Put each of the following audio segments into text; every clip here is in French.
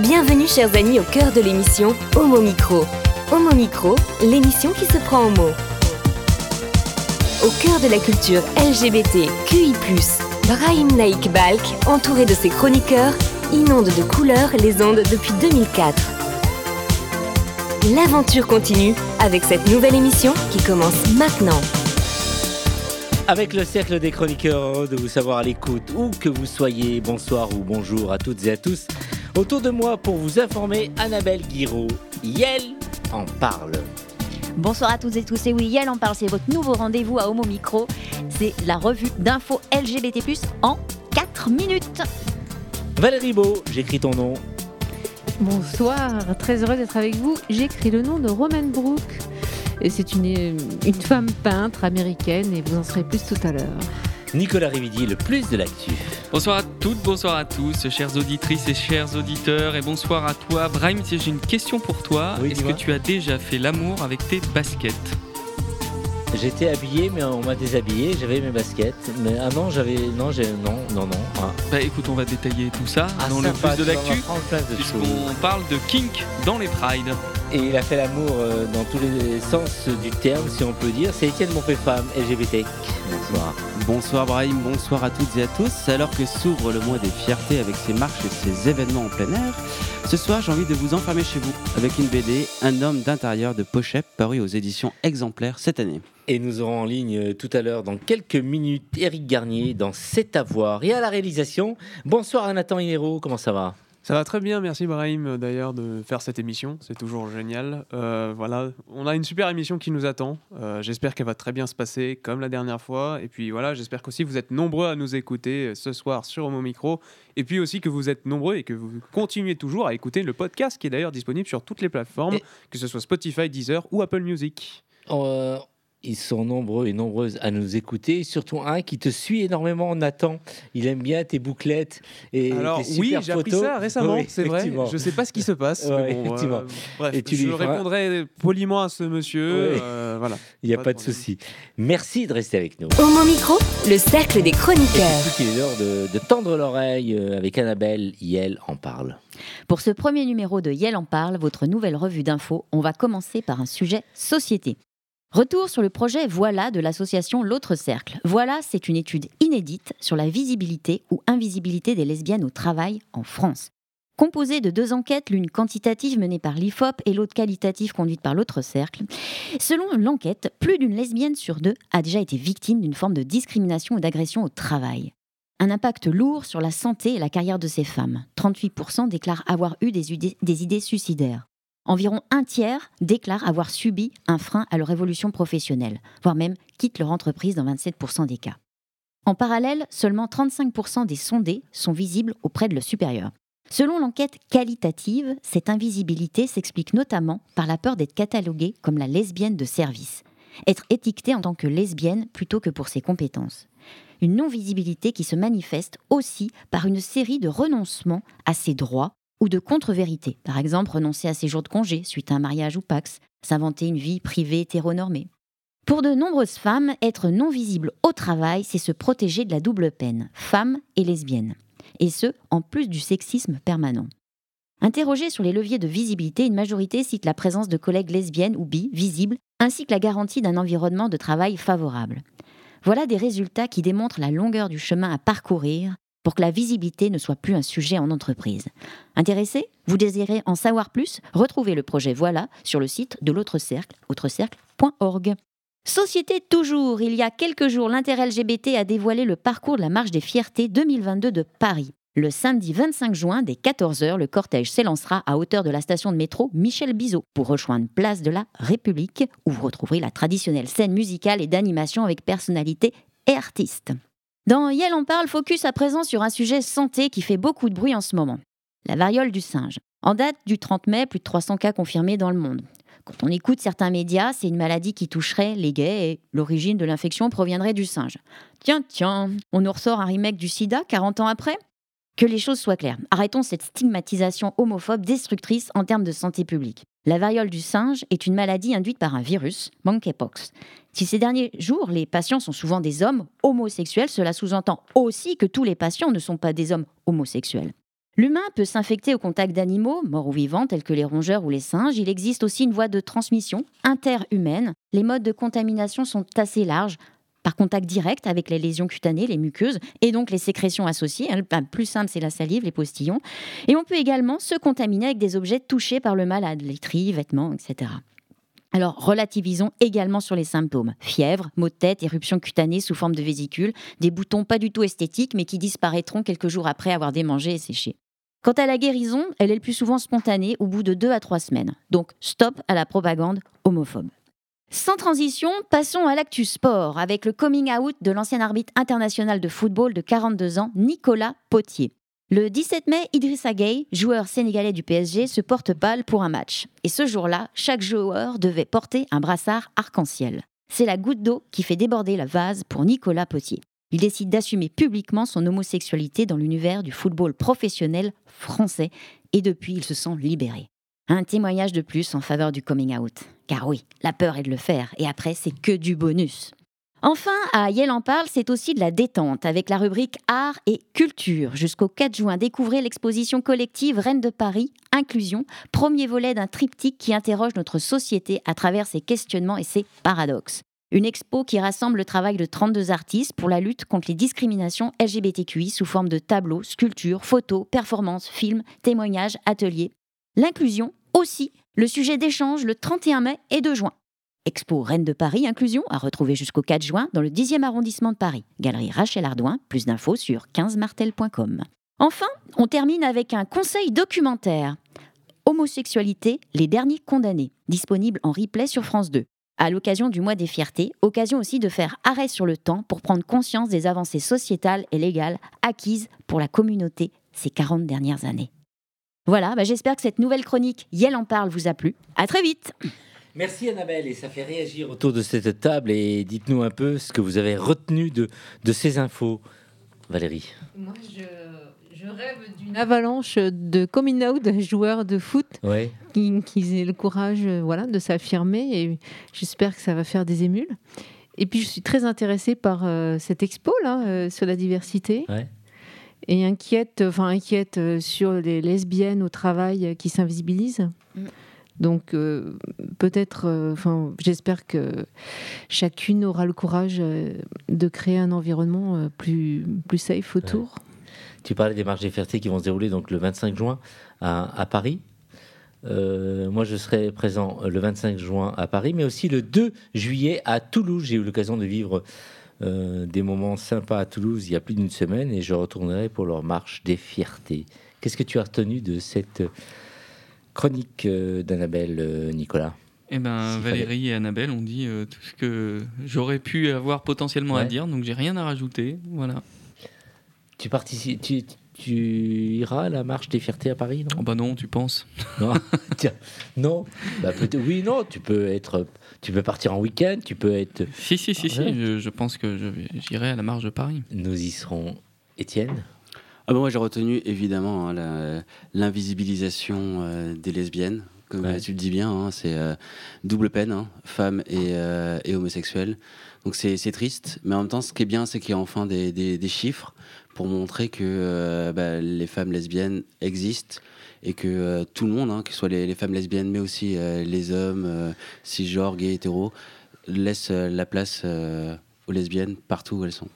Bienvenue chers amis au cœur de l'émission Homo Micro. Homo Micro, l'émission qui se prend en mots. Au cœur de la culture LGBT, QI+, Brahim Naik Balk, entouré de ses chroniqueurs, inonde de couleurs les ondes depuis 2004. L'aventure continue avec cette nouvelle émission qui commence maintenant. Avec le cercle des chroniqueurs, de vous savoir à l'écoute, où que vous soyez, bonsoir ou bonjour à toutes et à tous. Autour de moi pour vous informer, Annabelle Guiraud. Yel en parle. Bonsoir à toutes et tous, et oui, Yel en parle, c'est votre nouveau rendez-vous à Homo Micro. C'est la revue d'infos LGBT+, en 4 minutes. Valérie Beau, j'écris ton nom. Bonsoir, très heureux d'être avec vous. J'écris le nom de Roman Brooke. Et c'est une, une femme peintre américaine et vous en saurez plus tout à l'heure. Nicolas Rividi, le plus de l'actu. Bonsoir à toutes, bonsoir à tous, chères auditrices et chers auditeurs, et bonsoir à toi. Brahim, si j'ai une question pour toi. Oui, Est-ce que tu as déjà fait l'amour avec tes baskets? J'étais habillé, mais on m'a déshabillé. J'avais mes baskets. Mais ah non, j'avais. Non, j'ai. Non, non, non. Ah, Bah écoute, on va détailler tout ça Ah, dans le plus de l'actu, puisqu'on parle de kink dans les prides. Et il a fait l'amour euh, dans tous les sens du terme, si on peut dire. C'est Étienne Monpé-Femme, LGBT. Bonsoir. Bonsoir Brahim, bonsoir à toutes et à tous. Alors que s'ouvre le mois des fiertés avec ses marches et ses événements en plein air, ce soir j'ai envie de vous enfermer chez vous avec une BD, Un homme d'intérieur de Pochette, paru aux éditions exemplaires cette année. Et nous aurons en ligne euh, tout à l'heure, dans quelques minutes, Éric Garnier dans C'est à voir. Et à la réalisation, bonsoir à Nathan Hinero, comment ça va? Ça va très bien, merci Brahim euh, d'ailleurs de faire cette émission, c'est toujours génial. Euh, voilà, on a une super émission qui nous attend. Euh, j'espère qu'elle va très bien se passer comme la dernière fois. Et puis voilà, j'espère qu'aussi vous êtes nombreux à nous écouter ce soir sur Homo Micro. Et puis aussi que vous êtes nombreux et que vous continuez toujours à écouter le podcast qui est d'ailleurs disponible sur toutes les plateformes, Et- que ce soit Spotify, Deezer ou Apple Music. Euh, Ils sont nombreux et nombreuses à nous écouter, surtout un qui te suit énormément, Nathan. Il aime bien tes bouclettes et Alors tes oui, super j'ai appris ça récemment, Oui, c'est vrai. Je sais pas ce qui se passe. Ouais, mais bon, effectivement. euh, bref, Et tu je lui feras- répondrai poliment à ce monsieur. Ouais. euh, voilà. Il n'y a Pas pas de souci. Merci de rester avec nous. Homo Micro, le cercle des chroniqueurs. Qu'il est l'heure de, de tendre l'oreille euh, avec Annabelle. Yel en parle. Pour ce premier numéro de Yel en parle, votre nouvelle revue d'infos, on va commencer par un sujet société. Retour sur le projet Voilà de l'association L'autre cercle. Voilà, c'est une étude inédite sur la visibilité ou invisibilité des lesbiennes au travail en France. Composée de deux enquêtes, l'une quantitative menée par l'IFOP et l'autre qualitative conduite par l'autre cercle. Selon l'enquête, plus d'une lesbienne sur deux a déjà été victime d'une forme de discrimination ou d'agression au travail. Un impact lourd sur la santé et la carrière de ces femmes. 38% déclarent avoir eu des idées, des idées suicidaires. Environ un tiers déclarent avoir subi un frein à leur évolution professionnelle, voire même quittent leur entreprise dans 27% des cas. En parallèle, seulement 35% des sondés sont visibles auprès de leur supérieur. Selon l'enquête qualitative, cette invisibilité s'explique notamment par la peur d'être cataloguée comme la lesbienne de service, être étiquetée en tant que lesbienne plutôt que pour ses compétences une non-visibilité qui se manifeste aussi par une série de renoncements à ses droits ou de contre-vérités. Par exemple, renoncer à ses jours de congé suite à un mariage ou pax, s'inventer une vie privée hétéronormée. Pour de nombreuses femmes, être non visible au travail, c'est se protéger de la double peine, femme et lesbienne. Et ce, en plus du sexisme permanent. Interrogée sur les leviers de visibilité, une majorité cite la présence de collègues lesbiennes ou bi visibles, ainsi que la garantie d'un environnement de travail favorable. Voilà des résultats qui démontrent la longueur du chemin à parcourir pour que la visibilité ne soit plus un sujet en entreprise. Intéressé? Vous désirez en savoir plus? Retrouvez le projet Voilà sur le site de l'autre cercle, autrecercle.org. Société toujours, il y a quelques jours, l'intérêt LGBT a dévoilé le parcours de la Marche des Fiertés 2022 de Paris. Le samedi 25 juin, dès 14h, le cortège s'élancera à hauteur de la station de métro Michel Bizot pour rejoindre Place de la République, où vous retrouverez la traditionnelle scène musicale et d'animation avec personnalités et artistes. Dans Yel en parle, focus à présent sur un sujet santé qui fait beaucoup de bruit en ce moment. La variole du singe. En date du 30 mai, plus de 300 cas confirmés dans le monde. Quand on écoute certains médias, c'est une maladie qui toucherait les gays et l'origine de l'infection proviendrait du singe. Tiens, tiens, on nous ressort un remake du sida 40 ans après? Que les choses soient claires. Arrêtons cette stigmatisation homophobe destructrice en termes de santé publique. La variole du singe est une maladie induite par un virus, monkeypox. Si ces derniers jours, les patients sont souvent des hommes homosexuels, cela sous-entend aussi que tous les patients ne sont pas des hommes homosexuels. L'humain peut s'infecter au contact d'animaux, morts ou vivants, tels que les rongeurs ou les singes. Il existe aussi une voie de transmission interhumaine. Les modes de contamination sont assez larges, par contact direct avec les lésions cutanées, les muqueuses, et donc les sécrétions associées. Le plus simple, c'est la salive, les postillons. Et on peut également se contaminer avec des objets touchés par le malade, laiterie, vêtements, etc. Alors, relativisons également sur les symptômes. Fièvre, maux de tête, éruption cutanée sous forme de vésicule, des boutons pas du tout esthétiques mais qui disparaîtront quelques jours après avoir démangé et séché. Quant à la guérison, elle est le plus souvent spontanée au bout de deux à trois semaines. Donc, stop à la propagande homophobe. Sans transition, passons à l'actu sport avec le coming out de l'ancien arbitre international de football de 42 ans, Nicolas Potier. Le 17 mai, Idrissa Gueye, joueur sénégalais du PSG, se porte pâle pour un match. Et ce jour-là, chaque joueur devait porter un brassard arc-en-ciel. C'est la goutte d'eau qui fait déborder la vase pour Nicolas Potier. Il décide d'assumer publiquement son homosexualité dans l'univers du football professionnel français et depuis il se sent libéré. Un témoignage de plus en faveur du coming out. Car oui, la peur est de le faire et après c'est que du bonus. Enfin, à Yel en parle, c'est aussi de la détente avec la rubrique Art et Culture. Jusqu'au 4 juin, découvrez l'exposition collective Reine de Paris, Inclusion, premier volet d'un triptyque qui interroge notre société à travers ses questionnements et ses paradoxes. Une expo qui rassemble le travail de 32 artistes pour la lutte contre les discriminations LGBTQI sous forme de tableaux, sculptures, photos, performances, films, témoignages, ateliers. L'inclusion aussi, le sujet d'échange le 31 mai et 2 juin. Expo Reine de Paris Inclusion à retrouver jusqu'au 4 juin dans le 10e arrondissement de Paris. Galerie Rachel Ardouin, plus d'infos sur 15martel.com. Enfin, on termine avec un conseil documentaire. Homosexualité, les derniers condamnés, disponible en replay sur France 2. À l'occasion du mois des fiertés, occasion aussi de faire arrêt sur le temps pour prendre conscience des avancées sociétales et légales acquises pour la communauté ces 40 dernières années. Voilà, bah, j'espère que cette nouvelle chronique Yel en parle vous a plu. À très vite Merci Annabelle, et ça fait réagir autour de cette table. Et dites-nous un peu ce que vous avez retenu de, de ces infos, Valérie. Moi, je, rêve d'une avalanche de coming out de joueurs de foot qui, qui, aient le courage euh, voilà, de s'affirmer. Et j'espère que ça va faire des émules. Et puis, je suis très intéressée par euh, cette expo là, euh, sur la diversité. Et inquiète, enfin inquiète sur les lesbiennes au travail qui s'invisibilisent. Donc euh, peut-être, euh, enfin, j'espère que chacune aura le courage euh, de créer un environnement plus, plus safe autour. Tu parlais des marches des fiertés qui vont se dérouler donc le 25 juin à, Paris. moi, je serai présent le 25 juin à Paris, mais aussi le 2 juillet à Toulouse. J'ai eu l'occasion de vivre des moments sympas à Toulouse il y a plus d'une semaine et je retournerai pour leur marche des fiertés. Qu'est-ce que tu as retenu de cette Chronique euh, d'Annabelle, euh, Nicolas. Eh ben, Valérie et Annabelle ont dit euh, tout ce que j'aurais pu avoir potentiellement à dire, donc j'ai rien à rajouter. Voilà. Tu participes, tu, iras à la marche des fiertés à Paris, non? Oh Bah non, tu penses Non, tiens, non. Bah, oui, non. Tu peux être, tu peux partir en week-end, tu peux être. Si, si, si, si. Je, pense que j'irai à la marche de Paris. Nous y serons. Étienne ah bah moi j'ai retenu évidemment hein, l'invisibilisation euh, des lesbiennes, comme tu le dis bien, hein, c'est euh, double peine, hein, femmes et, euh, et, homosexuels. Donc c'est triste, mais en même temps ce qui est bien c'est qu'il y a enfin des, des, chiffres pour montrer que bah, les femmes lesbiennes existent et que tout le monde, que ce soit les, les, femmes lesbiennes mais aussi les hommes, cisgenres, gays, hétéros, laisse la place aux lesbiennes partout où elles sont.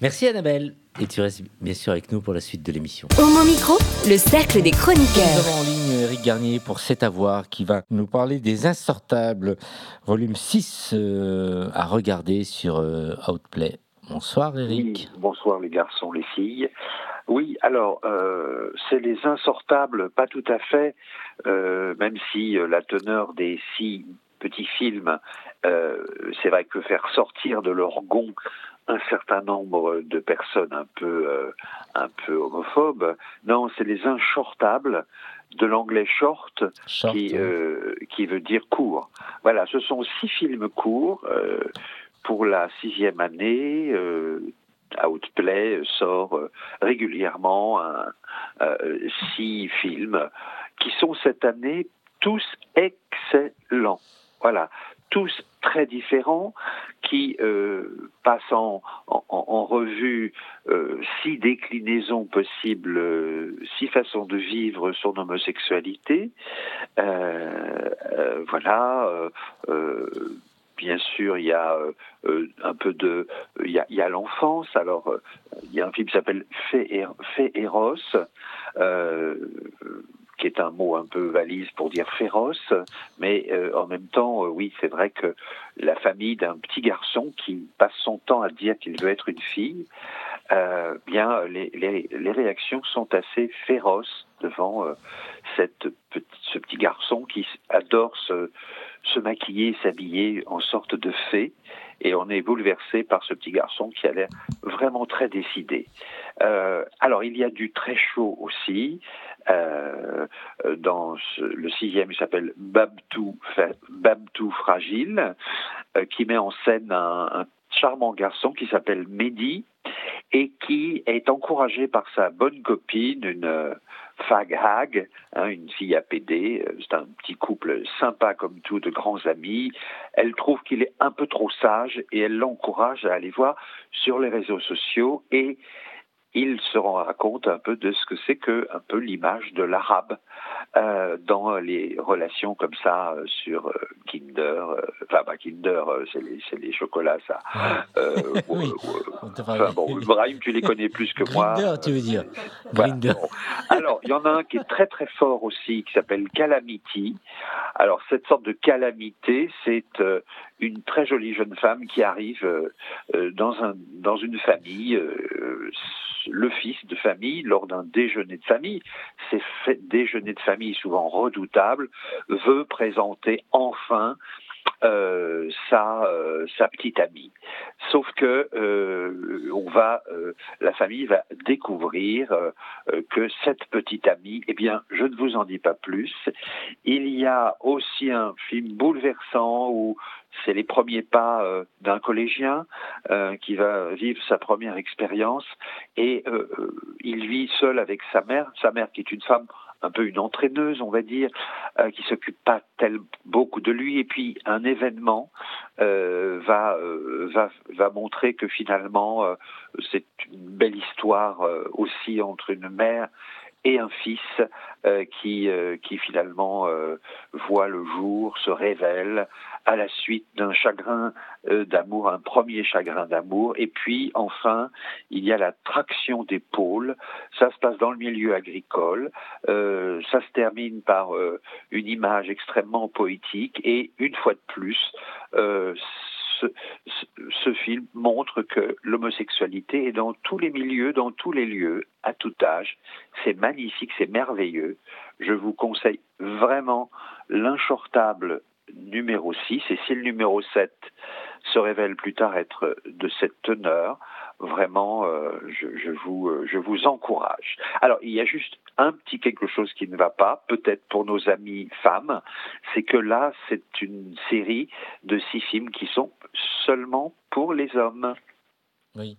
Merci Annabelle. Et tu restes bien sûr avec nous pour la suite de l'émission. Au mon micro, le cercle des chroniqueurs. Nous avons en ligne Eric Garnier pour C'est à voir qui va nous parler des Insortables, volume 6 euh, à regarder sur euh, Outplay. Bonsoir Eric. bonsoir les garçons, les filles. Oui, alors euh, c'est les Insortables, pas tout à fait, même si la teneur des six petits films, c'est vrai que faire sortir de leur gond un certain nombre de personnes un peu, euh, un peu homophobes. Non, c'est les inshortables de l'anglais short, qui, euh, qui veut dire court. Voilà, ce sont six films courts euh, pour la sixième année. Outplay sort régulièrement six films qui sont cette année tous excellents. Voilà, tous très différents, qui euh, passent en, revue six déclinaisons possibles, six façons de vivre son homosexualité. voilà bien sûr, il y a un peu de, il y a, l'enfance. Alors, il y a un film qui s'appelle Eros, qui est un mot un peu valise pour dire féroce, mais euh, en même temps, euh, oui, c'est vrai que la famille d'un petit garçon qui passe son temps à dire qu'il veut être une fille, euh, bien, les, réactions sont assez féroces devant ce petit garçon qui adore se, se maquiller, s'habiller en sorte de fée, et on est bouleversé par ce petit garçon qui a l'air vraiment très décidé. alors, il y a du très chaud aussi. Euh, dans le sixième, il s'appelle Babtou, Babtou Fragile, euh, qui met en scène un, charmant garçon qui s'appelle Mehdi et qui est encouragé par sa bonne copine, une euh, fag hag, hein, une fille APD. C'est un petit couple sympa comme tout, de grands amis. Elle trouve qu'il est un peu trop sage et elle l'encourage à aller voir sur les réseaux sociaux et il se rend compte un peu de ce que c'est que un peu l'image de l'arabe euh, dans les relations comme ça euh, sur euh, Kinder, euh, enfin pas Kinder, c'est les, les, chocolats ça. oui. enfin, bon, Brahim, tu les connais plus que moi. Kinder, tu veux dire. Alors, il y en a un qui est très très fort aussi, qui s'appelle Calamity. Alors, cette sorte de calamité, c'est une très jolie jeune femme qui arrive dans, un, dans une famille le fils de famille, lors d'un déjeuner de famille, ces déjeuners de famille souvent redoutables, veut présenter enfin euh, sa, euh, sa petite amie. Sauf que euh, on va, la famille va découvrir que cette petite amie, eh bien, je ne vous en dis pas plus. Il y a aussi un film bouleversant où c'est les premiers pas d'un collégien qui va vivre sa première expérience et il vit seul avec sa mère, sa mère qui est une femme un peu une entraîneuse, on va dire, euh, qui s'occupe pas tel beaucoup de lui. Et puis un événement euh, va, euh, va va montrer que finalement c'est une belle histoire aussi entre une mère et un fils euh, qui, euh, qui finalement euh, voit le jour, se révèle à la suite d'un chagrin d'amour, un premier chagrin d'amour. Et puis enfin, il y a la traction d'épaule. Ça se passe dans le milieu agricole. ça se termine par une image extrêmement poétique. Et une fois de plus, ce, film montre que l'homosexualité est dans tous les milieux, dans tous les lieux, à tout âge. C'est magnifique, c'est merveilleux. Je vous conseille vraiment l'inshortable numéro 6. Et si le numéro 7 se révèle plus tard être de cette teneur, vraiment, euh, je, vous, euh, je vous encourage. Alors, il y a juste un petit quelque chose qui ne va pas, peut-être pour nos amis femmes, c'est que là, c'est une série de six films qui sont seulement pour les hommes. Oui.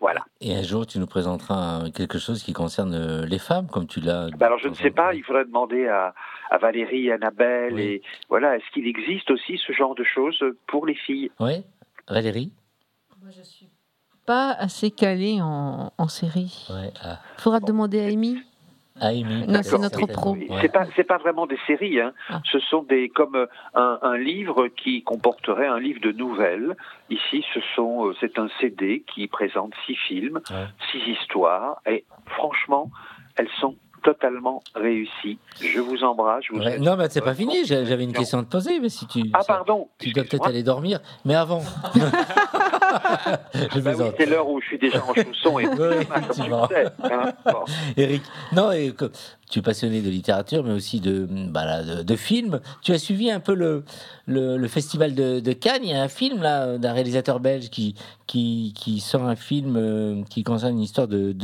Voilà. Et un jour, tu nous présenteras quelque chose qui concerne euh, les femmes, comme tu l'as. Ben alors, je ne sais pas. Il faudrait demander à, à Valérie, Annabelle, et voilà. Est-ce qu'il existe aussi ce genre de choses pour les filles? Oui, Valérie? Moi, je suis pas assez calée en, en série. Il ah. faudra demander à Amy. Ah, non, c'est notre pro. C'est pas, c'est pas vraiment des séries. Hein. Ah. Ce sont des comme euh, un, un, livre qui comporterait un livre de nouvelles. Ici, ce sont, euh, c'est un CD qui présente six films, six histoires, et franchement, elles sont totalement réussi. Je vous embrasse. non, mais c'est pas fini. J'avais une question à te poser. Mais si tu, ah, pardon. Tu dois peut-être aller dormir. Mais avant. bah c'est l'heure où je suis déjà en chausson. Et hein. Eric, non, et, tu es passionné de littérature, mais aussi de, bah, de, films. Tu as suivi un peu le, le, festival de, Cannes. Il y a un film là d'un réalisateur belge qui, qui, qui sort un film euh, qui concerne une histoire de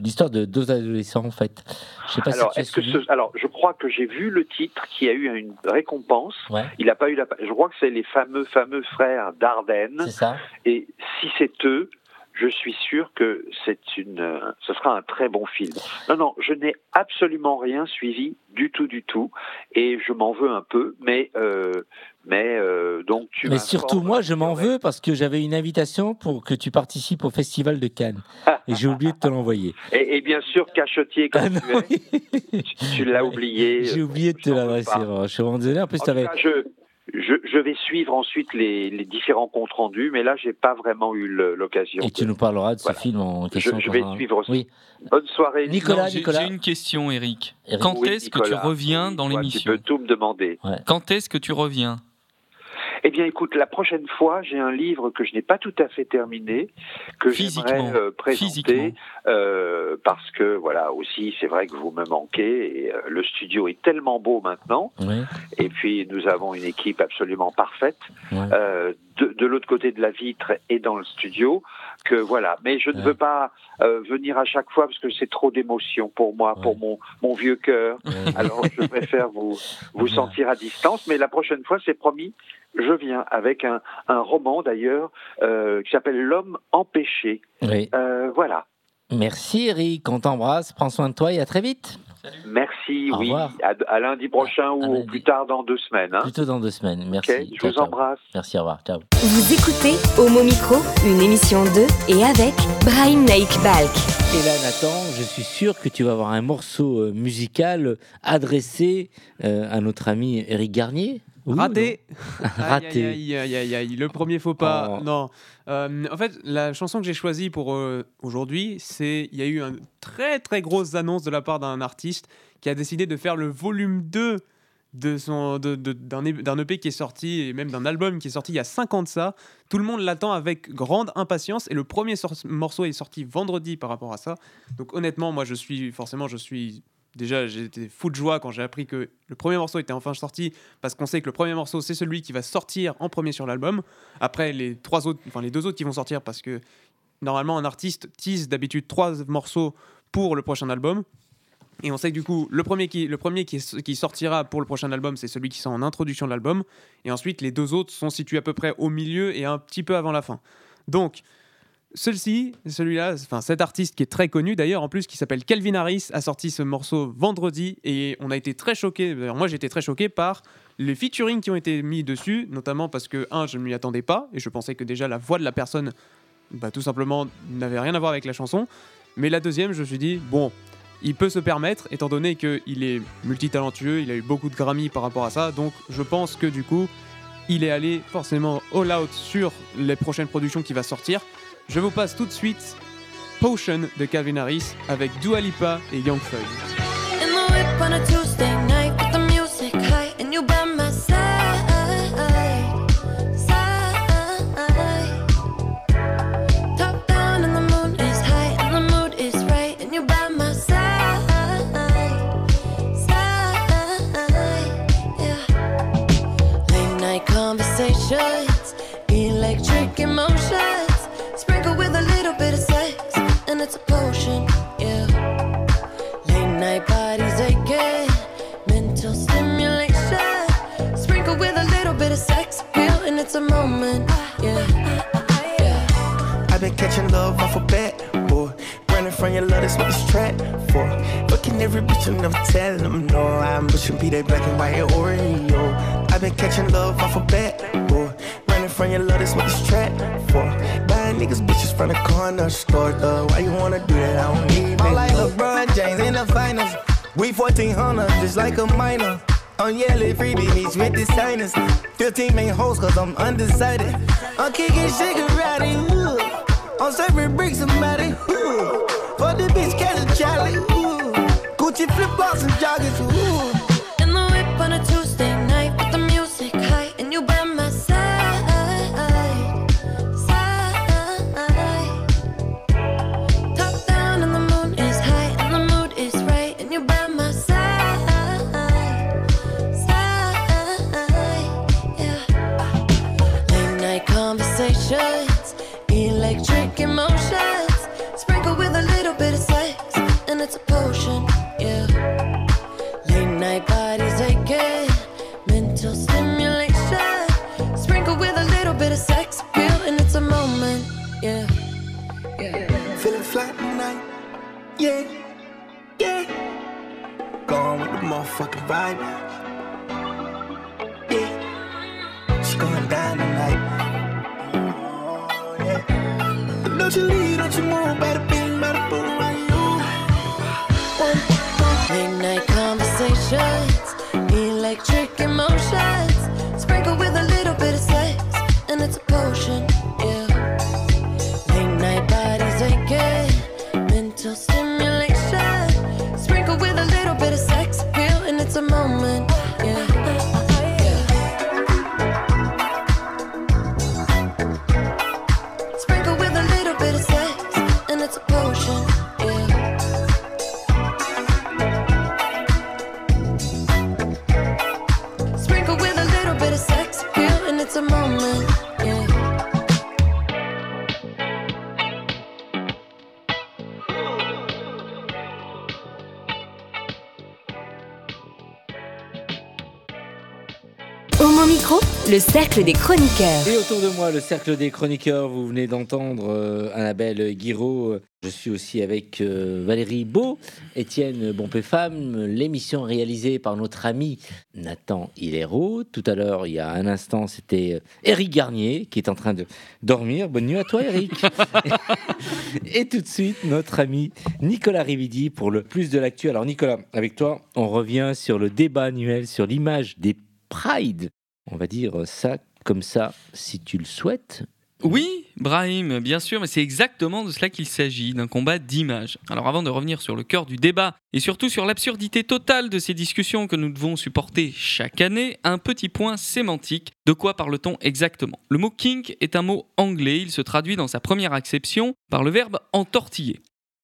l'histoire de deux adolescents en fait. Je sais pas alors, si tu que alors, je crois que j'ai vu le titre qui a eu une récompense. Il n'a pas eu la. Je crois que c'est les fameux fameux frères Dardenne. C'est ça. Et si c'est eux, je suis sûr que c'est une, ce sera un très bon film. Non, non, je n'ai absolument rien suivi du tout, du tout, et je m'en veux un peu, mais euh, mais euh, donc tu. Mais surtout moi, je m'en veux parce que j'avais une invitation pour que tu participes au festival de Cannes et j'ai oublié de te l'envoyer. Et, bien sûr, cachotier comme ah tu tu, l'as oublié. J'ai oublié de te l'adresser. Je suis vraiment désolé. En plus, en je, je, vais suivre ensuite les, différents comptes rendus, mais là, j'ai pas vraiment eu l'occasion. Et tu nous parleras de ce film en question. Je, vais suivre aussi. Oui. Bonne soirée. Nicolas, J'ai une question, Eric. Quand est-ce que tu reviens dans l'émission Tu peux tout me demander. Quand est-ce que tu reviens? Eh bien, écoute, la prochaine fois, j'ai un livre que je n'ai pas tout à fait terminé, que j'aimerais euh, présenter, euh, parce que, voilà, aussi, c'est vrai que vous me manquez, et euh, le studio est tellement beau maintenant, et puis nous avons une équipe absolument parfaite, de, l'autre côté de la vitre et dans le studio, que voilà. Mais je ne veux pas venir à chaque fois parce que c'est trop d'émotion pour moi, pour mon, mon vieux cœur. Alors, je préfère vous, vous sentir à distance, mais la prochaine fois, c'est promis, je viens avec un, un roman d'ailleurs euh, qui s'appelle L'homme empêché. Oui. Euh, voilà. Merci Eric, on t'embrasse, prends soin de toi et à très vite. Merci, oui. À, lundi prochain ou plus tard dans deux semaines. Hein. Plutôt dans deux semaines, merci. je vous embrasse. Merci, au revoir, ciao. Vous écoutez Homo Micro, une émission de et avec Brian Naik Balk. Et là, Nathan, je suis sûr que tu vas avoir un morceau euh, musical adressé à notre ami Eric Garnier. Raté. Raté. Aïe, aïe, aïe, aïe, Le premier faux pas. Oh. Non. Euh, en fait, la chanson que j'ai choisie pour euh, aujourd'hui, c'est il y a eu une très très grosse annonce de la part d'un artiste qui a décidé de faire le volume 2 de son d'un de, EP qui est sorti et même d'un album qui est sorti il y a 5 ans de ça. Tout le monde l'attend avec grande impatience et le premier morceau est sorti vendredi par rapport à ça. Donc honnêtement, moi je suis forcément je suis déjà, j'étais fou de joie quand j'ai appris que le premier morceau était enfin sorti, parce qu'on sait que le premier morceau, c'est celui qui va sortir en premier sur l'album. Après, les, trois autres, enfin, les deux autres qui vont sortir, parce que normalement, un artiste tease d'habitude trois morceaux pour le prochain album. Et on sait que du coup, le premier qui, le premier qui, qui sortira pour le prochain album, c'est celui qui sort en introduction de l'album. Et ensuite, les deux autres sont situés à peu près au milieu et un petit peu avant la fin. Donc, celui-ci, celui-là, enfin cet artiste qui est très connu d'ailleurs, en plus qui s'appelle Calvin Harris, a sorti ce morceau vendredi et on a été très choqué. Moi, j'étais très choqué par les featuring qui ont été mis dessus, notamment parce que un, je ne m'y attendais pas et je pensais que déjà la voix de la personne, bah, tout simplement, n'avait rien à voir avec la chanson. Mais la deuxième, je me suis dit bon, il peut se permettre, étant donné qu'il est multitalentueux, il a eu beaucoup de Grammy par rapport à ça, donc je pense que du coup, il est allé forcément all out sur les prochaines productions qui va sortir. Je vous passe tout de suite Potion de Calvin Harris avec Dua Lipa et Young. it's a moment. Yeah. yeah. I've been catching love off a bat, boy. Running from your love, that's what it's trapped for. Fucking every bitch and I'm them no. I'm pushing be that black and white Oreo. I've been catching love off a bat, boy. Running from your love, that's what it's trapped for. Buying niggas bitches from the corner store, though. Why you wanna do that? I don't need it. I'm like LeBron James in the finals. We 1400, just like a minor. Yellow freebie meets with the signers. 15 main hoes cause I'm undecided. I'm kicking cigarette, ooh. I'm serving bricks matty, ooh. For the bitch, catch a Charlie. Gucci flip flops and joggers, ooh. I. le cercle des chroniqueurs. Et autour de moi, le cercle des chroniqueurs, vous venez d'entendre euh, Annabelle Guiraud. Je suis aussi avec euh, Valérie Beau, Étienne Bompé-Femme, l'émission réalisée par notre ami Nathan Hilero. Tout à l'heure, il y a un instant, c'était Eric Garnier qui est en train de dormir. Bonne nuit à toi, Eric. Et tout de suite, notre ami Nicolas Rividi pour le plus de l'actu. Alors, Nicolas, avec toi, on revient sur le débat annuel sur l'image des Pride. On va dire ça comme ça, si tu le souhaites. Oui, Brahim, bien sûr, mais c'est exactement de cela qu'il s'agit, d'un combat d'image. Alors avant de revenir sur le cœur du débat, et surtout sur l'absurdité totale de ces discussions que nous devons supporter chaque année, un petit point sémantique. De quoi parle-t-on exactement? Le mot kink est un mot anglais, il se traduit dans sa première acception par le verbe entortiller.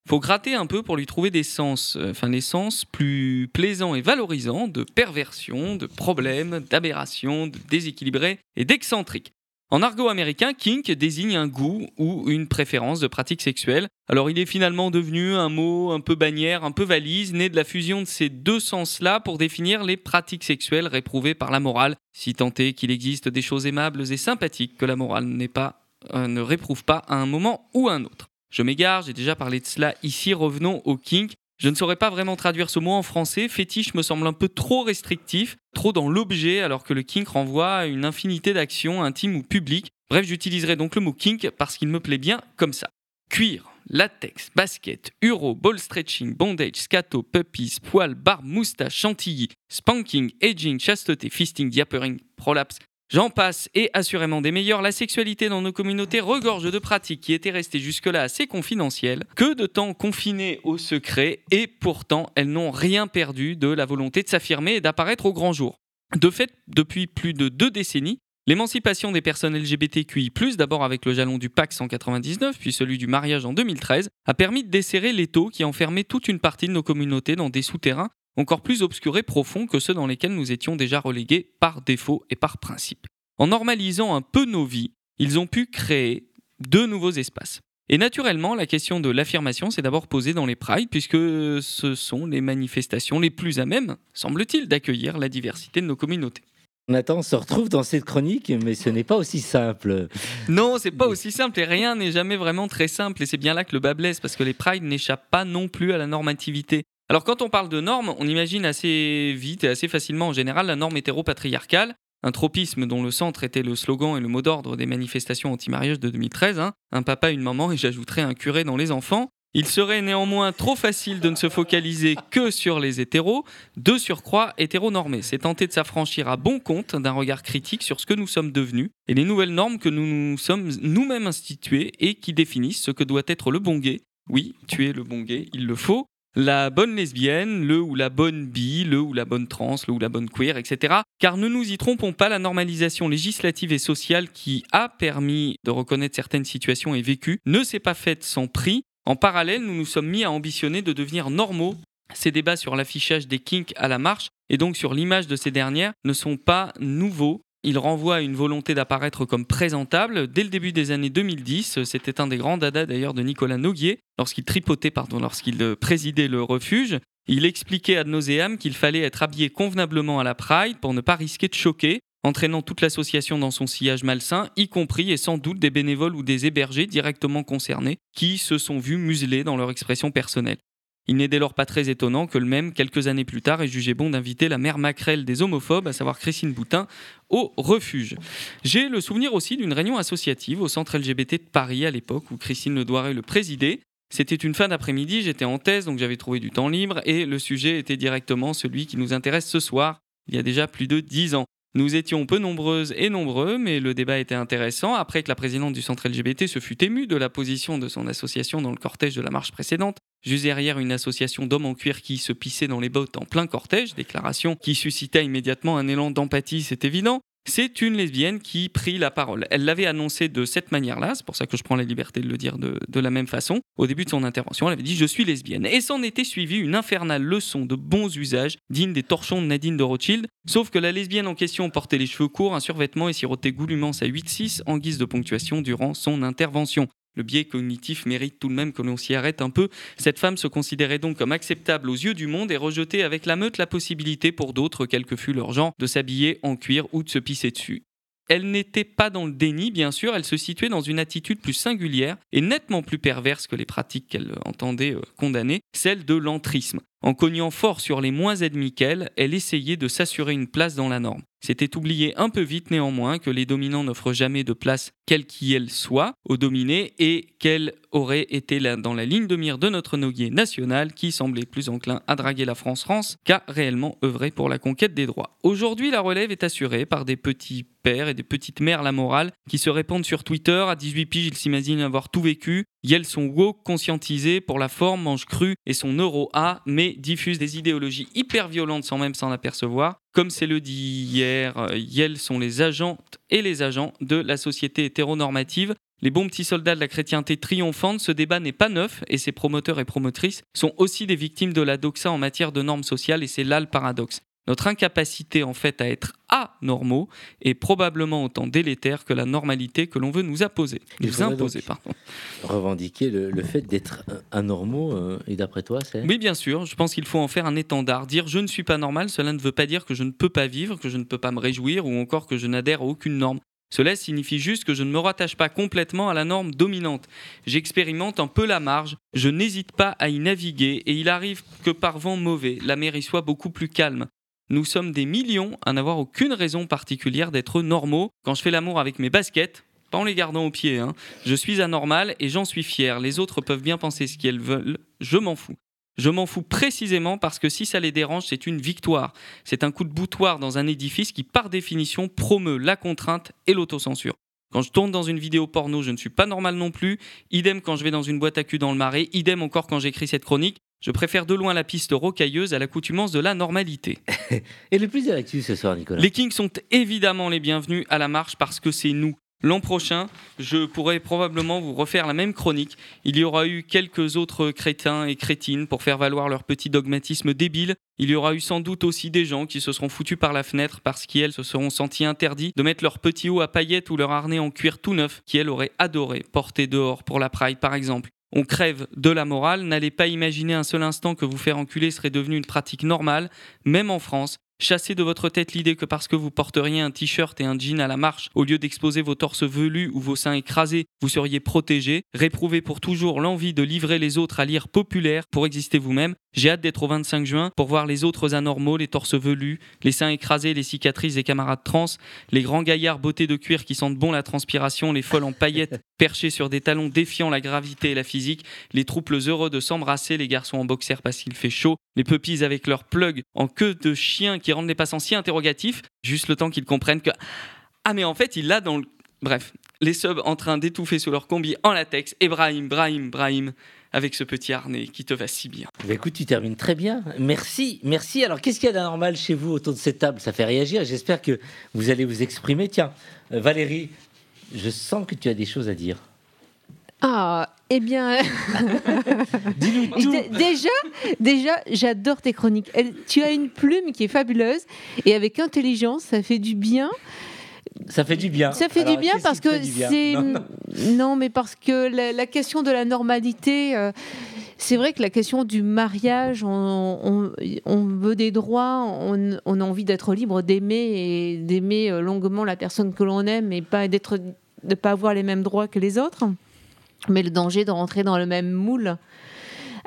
Faut gratter un peu pour lui trouver des sens, euh, enfin les sens plus plaisants et valorisants de perversion, de problème, d'aberration, de déséquilibré et d'excentrique. En argot américain, kink désigne un goût ou une préférence de pratique sexuelle. Alors il est finalement devenu un mot un peu bannière, un peu valise, né de la fusion de ces deux sens-là pour définir les pratiques sexuelles réprouvées par la morale, si tant est qu'il existe des choses aimables et sympathiques que la morale pas, euh, ne réprouve pas à un moment ou à un autre. Je m'égare, j'ai déjà parlé de cela ici, revenons au kink. Je ne saurais pas vraiment traduire ce mot en français, fétiche me semble un peu trop restrictif, trop dans l'objet, alors que le kink renvoie à une infinité d'actions intimes ou publiques. Bref, j'utiliserai donc le mot kink parce qu'il me plaît bien comme ça. Cuir, latex, basket, uro, ball stretching, bondage, scato, puppies, poils, barbe, moustache, chantilly, spanking, edging, chasteté, fisting, diapering, prolapse, J'en passe, et assurément des meilleurs, la sexualité dans nos communautés regorge de pratiques qui étaient restées jusque-là assez confidentielles, que de temps confinées au secret, et pourtant elles n'ont rien perdu de la volonté de s'affirmer et d'apparaître au grand jour. De fait, depuis plus de deux décennies, l'émancipation des personnes LGBTQI, d'abord avec le jalon du PAC 199, puis celui du mariage en 2013, a permis de desserrer l'étau qui enfermait toute une partie de nos communautés dans des souterrains encore plus obscurs et profonds que ceux dans lesquels nous étions déjà relégués par défaut et par principe. En normalisant un peu nos vies, ils ont pu créer deux nouveaux espaces. Et naturellement, la question de l'affirmation s'est d'abord posée dans les prides, puisque ce sont les manifestations les plus à même, semble-t-il, d'accueillir la diversité de nos communautés. Nathan se retrouve dans cette chronique, mais ce n'est pas aussi simple. Non, c'est pas aussi simple et rien n'est jamais vraiment très simple. Et c'est bien là que le bas blesse, parce que les prides n'échappent pas non plus à la normativité. Alors quand on parle de normes, on imagine assez vite et assez facilement en général la norme hétéropatriarcale, un tropisme dont le centre était le slogan et le mot d'ordre des manifestations anti-mariage de 2013, hein. un papa, une maman et j'ajouterais un curé dans les enfants. Il serait néanmoins trop facile de ne se focaliser que sur les hétéros, de surcroît hétéronormés. C'est tenter de s'affranchir à bon compte d'un regard critique sur ce que nous sommes devenus et les nouvelles normes que nous nous sommes nous-mêmes instituées et qui définissent ce que doit être le bon gay. Oui, tuer le bon gay, il le faut, la bonne lesbienne, le ou la bonne bi, le ou la bonne trans, le ou la bonne queer, etc. Car ne nous y trompons pas, la normalisation législative et sociale qui a permis de reconnaître certaines situations et vécues ne s'est pas faite sans prix. En parallèle, nous nous sommes mis à ambitionner de devenir normaux. Ces débats sur l'affichage des kinks à la marche et donc sur l'image de ces dernières ne sont pas nouveaux. Il renvoie à une volonté d'apparaître comme présentable. Dès le début des années 2010, c'était un des grands dadas d'ailleurs de Nicolas Noguier, lorsqu'il tripotait, pardon, lorsqu'il présidait le refuge. Il expliquait ad nauseam qu'il fallait être habillé convenablement à la Pride pour ne pas risquer de choquer, entraînant toute l'association dans son sillage malsain, y compris et sans doute des bénévoles ou des hébergés directement concernés qui se sont vus muselés dans leur expression personnelle. Il n'est dès lors pas très étonnant que le même, quelques années plus tard, ait jugé bon d'inviter la mère maquerelle des homophobes, à savoir Christine Boutin, au refuge. J'ai le souvenir aussi d'une réunion associative au centre LGBT de Paris à l'époque où Christine Le le présidait. C'était une fin d'après-midi, j'étais en thèse, donc j'avais trouvé du temps libre, et le sujet était directement celui qui nous intéresse ce soir, il y a déjà plus de dix ans. Nous étions peu nombreuses et nombreux, mais le débat était intéressant. Après que la présidente du centre LGBT se fût émue de la position de son association dans le cortège de la marche précédente, juste derrière une association d'hommes en cuir qui se pissaient dans les bottes en plein cortège, déclaration qui suscita immédiatement un élan d'empathie, c'est évident. C'est une lesbienne qui prit la parole. Elle l'avait annoncé de cette manière-là, c'est pour ça que je prends la liberté de le dire de, la même façon. Au début de son intervention, elle avait dit Je suis lesbienne. Et s'en était suivi une infernale leçon de bons usages, digne des torchons de Nadine de Rothschild. Sauf que la lesbienne en question portait les cheveux courts, un survêtement et sirotait goulûment sa 8-6 en guise de ponctuation durant son intervention. Le biais cognitif mérite tout de même que l'on s'y arrête un peu. Cette femme se considérait donc comme acceptable aux yeux du monde et rejetait avec la meute la possibilité pour d'autres, quel que fût leur genre, de s'habiller en cuir ou de se pisser dessus. Elle n'était pas dans le déni, bien sûr, elle se situait dans une attitude plus singulière et nettement plus perverse que les pratiques qu'elle entendait euh, condamner, celle de l'entrisme. En cognant fort sur les moins ennemis qu'elle, elle essayait de s'assurer une place dans la norme. C'était oublier un peu vite néanmoins que les dominants n'offrent jamais de place, quelle qu'elle soit, aux dominés et qu'elle aurait été dans la ligne de mire de notre noguier national qui semblait plus enclin à draguer la France-France qu'à réellement œuvrer pour la conquête des droits. Aujourd'hui, la relève est assurée par des petits pères et des petites mères la morale qui se répandent sur Twitter. À 18 piges, ils s'imaginent avoir tout vécu. Elles sont woke, conscientisées pour la forme, mangent cru et son euro A, mais diffusent des idéologies hyper violentes sans même s'en apercevoir. Comme c'est le dit hier, euh, elles sont les agentes et les agents de la société hétéronormative. Les bons petits soldats de la chrétienté triomphante, ce débat n'est pas neuf et ses promoteurs et promotrices sont aussi des victimes de la doxa en matière de normes sociales et c'est là le paradoxe. Notre incapacité en fait à être anormaux est probablement autant délétère que la normalité que l'on veut nous imposer. Nous imposer, pardon. Revendiquer le, fait d'être anormaux, euh, et d'après toi, c'est? Oui, bien sûr. Je pense qu'il faut en faire un étendard. Dire je ne suis pas normal, cela ne veut pas dire que je ne peux pas vivre, que je ne peux pas me réjouir ou encore que je n'adhère à aucune norme. Cela signifie juste que je ne me rattache pas complètement à la norme dominante. J'expérimente un peu la marge, je n'hésite pas à y naviguer et il arrive que par vent mauvais, la mer y soit beaucoup plus calme. Nous sommes des millions à n'avoir aucune raison particulière d'être normaux. Quand je fais l'amour avec mes baskets, pas en les gardant au pied, hein, je suis anormal et j'en suis fier. Les autres peuvent bien penser ce qu'elles veulent, je m'en fous. Je m'en fous précisément parce que si ça les dérange, c'est une victoire. C'est un coup de boutoir dans un édifice qui, par définition, promeut la contrainte et l'autocensure. Quand je tourne dans une vidéo porno, je ne suis pas normal non plus. Idem quand je vais dans une boîte à cul dans le marais. Idem encore quand j'écris cette chronique. Je préfère de loin la piste rocailleuse à l'accoutumance de la normalité. Et le plus d'actu ce soir, Nicolas? Les Kings sont évidemment les bienvenus à la marche parce que c'est nous. L'an prochain, je pourrais probablement vous refaire la même chronique. Il y aura eu quelques autres crétins et crétines pour faire valoir leur petit dogmatisme débile. Il y aura eu sans doute aussi des gens qui se seront foutus par la fenêtre parce qu'elles se seront sentis interdits de mettre leur petit haut à paillettes ou leur harnais en cuir tout neuf qu'elles auraient adoré porter dehors pour la Pride par exemple on crève de la morale. N'allez pas imaginer un seul instant que vous faire enculer serait devenu une pratique normale, même en France. Chassez de votre tête l'idée que parce que vous porteriez un t-shirt et un jean à la marche, au lieu d'exposer vos torses velus ou vos seins écrasés, vous seriez protégé. Réprouvez pour toujours l'envie de livrer les autres à lire populaire pour exister vous-même. J'ai hâte d'être au 25 juin pour voir les autres anormaux, les torses velus, les seins écrasés, les cicatrices des camarades trans, les grands gaillards bottés de cuir qui sentent bon la transpiration, les folles en paillettes perchées sur des talons défiant la gravité et la physique, les trouples heureux de s'embrasser, les garçons en boxer parce qu'il fait chaud, les pupilles avec leurs plugs en queue de chien qui rendent les passants si interrogatifs, juste le temps qu'ils comprennent que ah mais en fait il l'a dans le Bref, les subs en train d'étouffer sous leur combi en latex, et Brahim, Brahim, Brahim, avec ce petit harnais qui te va si bien. Bah écoute, tu termines très bien. Merci, merci. Alors, qu'est-ce qu'il y a d'anormal chez vous autour de cette table? Ça fait réagir. J'espère que vous allez vous exprimer. Tiens, euh, Valérie, je sens que tu as des choses à dire. Ah, eh bien, dis-nous tout. déjà, déjà, j'adore tes chroniques. tu as une plume qui est fabuleuse et avec intelligence, ça fait du bien. Ça fait du bien. Ça fait du bien parce que c'est. Non. mais parce que la, question de la normalité. Euh, c'est vrai que la question du mariage, on, veut des droits, on, a envie d'être libre d'aimer et d'aimer euh, longuement la personne que l'on aime et pas d'être, de ne pas avoir les mêmes droits que les autres. Mais le danger de rentrer dans le même moule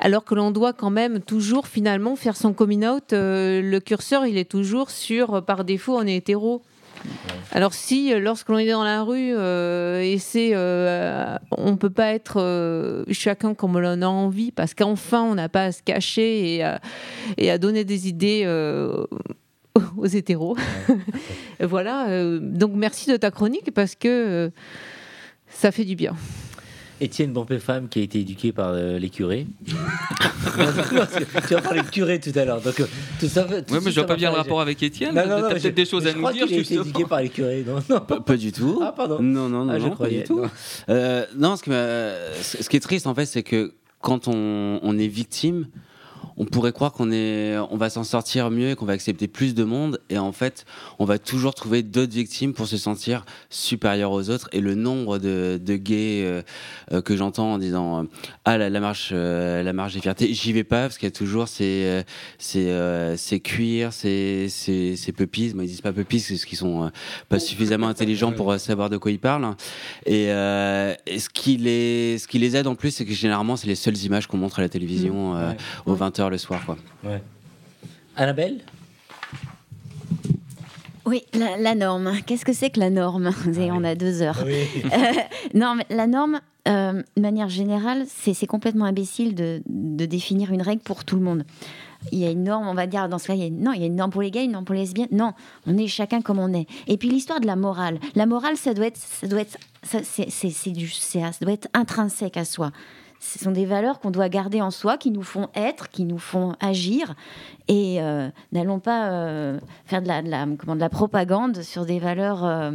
alors que l'on doit quand même toujours finalement faire son coming out. le curseur, il est toujours sur, par défaut, on est hétéro. Alors si, euh, lorsque l'on est dans la rue, euh, et c'est, euh, on peut pas être chacun comme on en a envie, parce qu'enfin, on n'a pas à se cacher et à donner des idées aux hétéros. voilà. donc merci de ta chronique, parce que ça fait du bien. Étienne Bompé-Femme qui a été éduqué par euh, les curés. tu as parlé de curés tout à l'heure. Donc, euh, tout ça, tout ouais, mais je vois pas bien le rapport avec Étienne. Non, non, non, peut-être des choses à nous dire. Il a été éduqué par les curés. Non, non. Pas, du tout. Ah, pardon. Non, non, non, ah, je pas du tout. Euh, non, ce qui, ce qui, est triste, en fait, c'est que quand on, on est victime, on pourrait croire qu'on est, on va s'en sortir mieux et qu'on va accepter plus de monde. Et en fait, on va toujours trouver d'autres victimes pour se sentir supérieur aux autres. Et le nombre de, gays euh, euh, que j'entends en disant ah la, marche, euh, la marche des fiertés, j'y vais pas parce qu'il y a toujours ces, ces, ces cuirs, ces, ces, ces pupilles. Moi, ils disent pas pupilles parce qu'ils sont pas suffisamment intelligents pour savoir de quoi ils parlent. Et, ce qui les, ce qui les aide en plus, c'est que généralement, c'est les seules images qu'on montre à la télévision mmh. aux 20h le soir. Quoi. Ouais. Annabelle? Oui, la, norme. Qu'est-ce que c'est que la norme? Ah On a deux heures. Oui. Euh, non, mais la norme, euh, de manière générale, c'est complètement imbécile de, de, définir une règle pour tout le monde. Il y a une norme, on va dire, dans ce cas, il y a une, non, il y a une norme pour les gays, une norme pour les lesbiennes. Non, on est chacun comme on est. Et puis l'histoire de la morale. La morale, ça doit être, ça doit être, ça, c'est, du, ça doit être intrinsèque à soi ce sont des valeurs qu'on doit garder en soi, qui nous font être, qui nous font agir. Et euh, n'allons pas euh, faire de la, de, la, comment, de la, propagande sur des valeurs euh,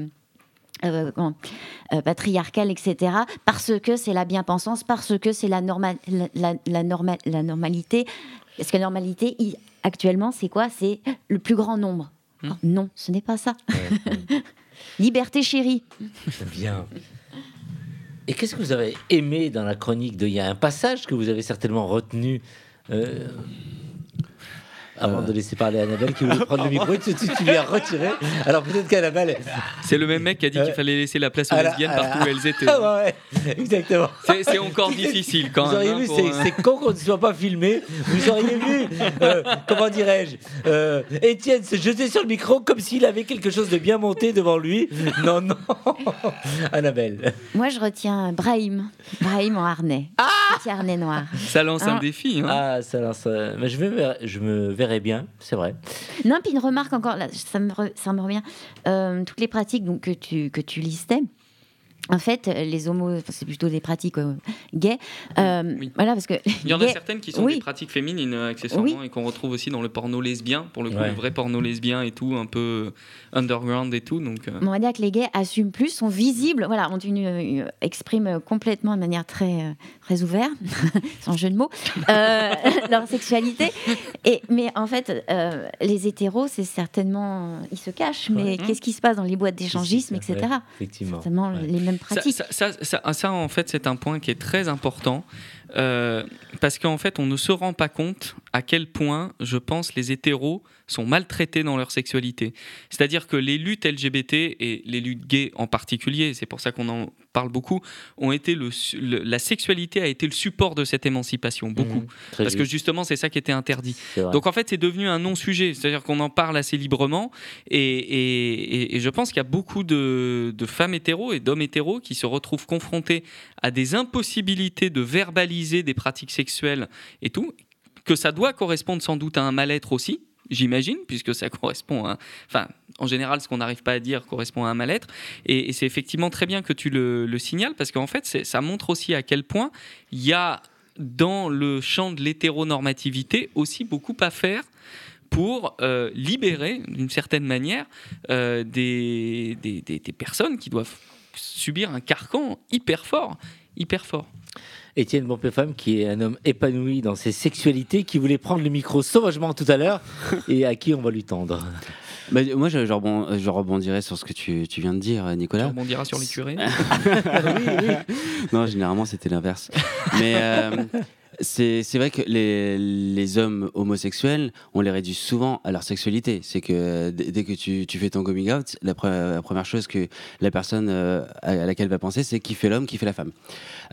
patriarcales, etc. Parce que c'est la bien-pensance, parce que c'est la, norma la, la, la normalité. Parce que la normalité, actuellement, c'est quoi? C'est le plus grand nombre. Hmm. non, ce n'est pas ça. Liberté chérie. Bien. Et qu'est-ce que vous avez aimé dans la chronique de Il y a un passage que vous avez certainement retenu euh, avant de laisser parler Annabelle qui voulait prendre le micro, tu, tu, lui as retiré. Alors peut-être qu'Annabelle. C'est le même mec qui a dit qu'il fallait laisser la place aux lesbiennes partout où elles étaient. Ah ouais, exactement. C'est encore difficile quand vous même. Auriez vu, hein, c'est con qu'on ne soit pas filmé. Vous auriez vu, euh, comment dirais-je, euh, Étienne se jeter sur le micro comme s'il avait quelque chose de bien monté devant lui. Non, non. Annabelle. Moi, je retiens Brahim. Brahim en harnais. Ah Petit harnais noir. Ça lance un, défi. Hein. Ah, ça lance. Mais je, vais, je me verrai bien, c'est vrai. Non, puis une remarque encore, là, ça, me ça me revient. Euh, toutes les pratiques donc, que, tu, que tu listais, en fait, les homos, c'est plutôt des pratiques euh, gays. Euh, voilà, parce que il y en a certaines qui sont des pratiques féminines accessoirement et qu'on retrouve aussi dans le porno lesbien, pour le coup, le vrai porno lesbien et tout, un peu underground et tout. Donc, on va dire que les gays assument plus, sont visibles, voilà, ont une, expriment complètement de manière très très ouverte, sans jeu de mots, leur sexualité. Et mais en fait, les hétéros, c'est certainement, ils se cachent, mais qu'est-ce qui se passe dans les boîtes d'échangisme, etc. Effectivement. Certainement les mêmes ça, en fait, c'est un point qui est très important. Euh, parce qu'en fait, on ne se rend pas compte à quel point, je pense, les hétéros sont maltraités dans leur sexualité. C'est-à-dire que les luttes LGBT et les luttes gays en particulier, c'est pour ça qu'on en parle beaucoup, ont été le, la sexualité a été le support de cette émancipation, beaucoup. Mmh, parce que justement, c'est ça qui était interdit. Donc en fait, c'est devenu un non-sujet, c'est-à-dire qu'on en parle assez librement. Et, et, je pense qu'il y a beaucoup de, de femmes hétéros et d'hommes hétéros qui se retrouvent confrontés à des impossibilités de verbaliser des pratiques sexuelles et tout, que ça doit correspondre sans doute à un mal-être aussi, j'imagine, puisque ça correspond à... Enfin, en général, ce qu'on n'arrive pas à dire correspond à un mal-être. Et, c'est effectivement très bien que tu le, signales, parce qu'en fait, ça montre aussi à quel point il y a dans le champ de l'hétéronormativité aussi beaucoup à faire pour euh, libérer, d'une certaine manière, euh, des, des, des personnes qui doivent subir un carcan hyper fort, hyper fort. Étienne Bompefam, qui est un homme épanoui dans ses sexualités, qui voulait prendre le micro sauvagement tout à l'heure et à qui on va lui tendre. Bah, moi, je, je, rebondirais sur ce que tu, tu, viens de dire, Nicolas. Tu rebondiras sur les curés oui, oui. Non, généralement, c'était l'inverse. Mais. Euh, C'est vrai que les, les, hommes homosexuels, on les réduit souvent à leur sexualité. C'est que dès que tu, tu, fais ton coming out, la, première chose que la personne euh, à laquelle va penser, c'est qui fait l'homme, qui fait la femme.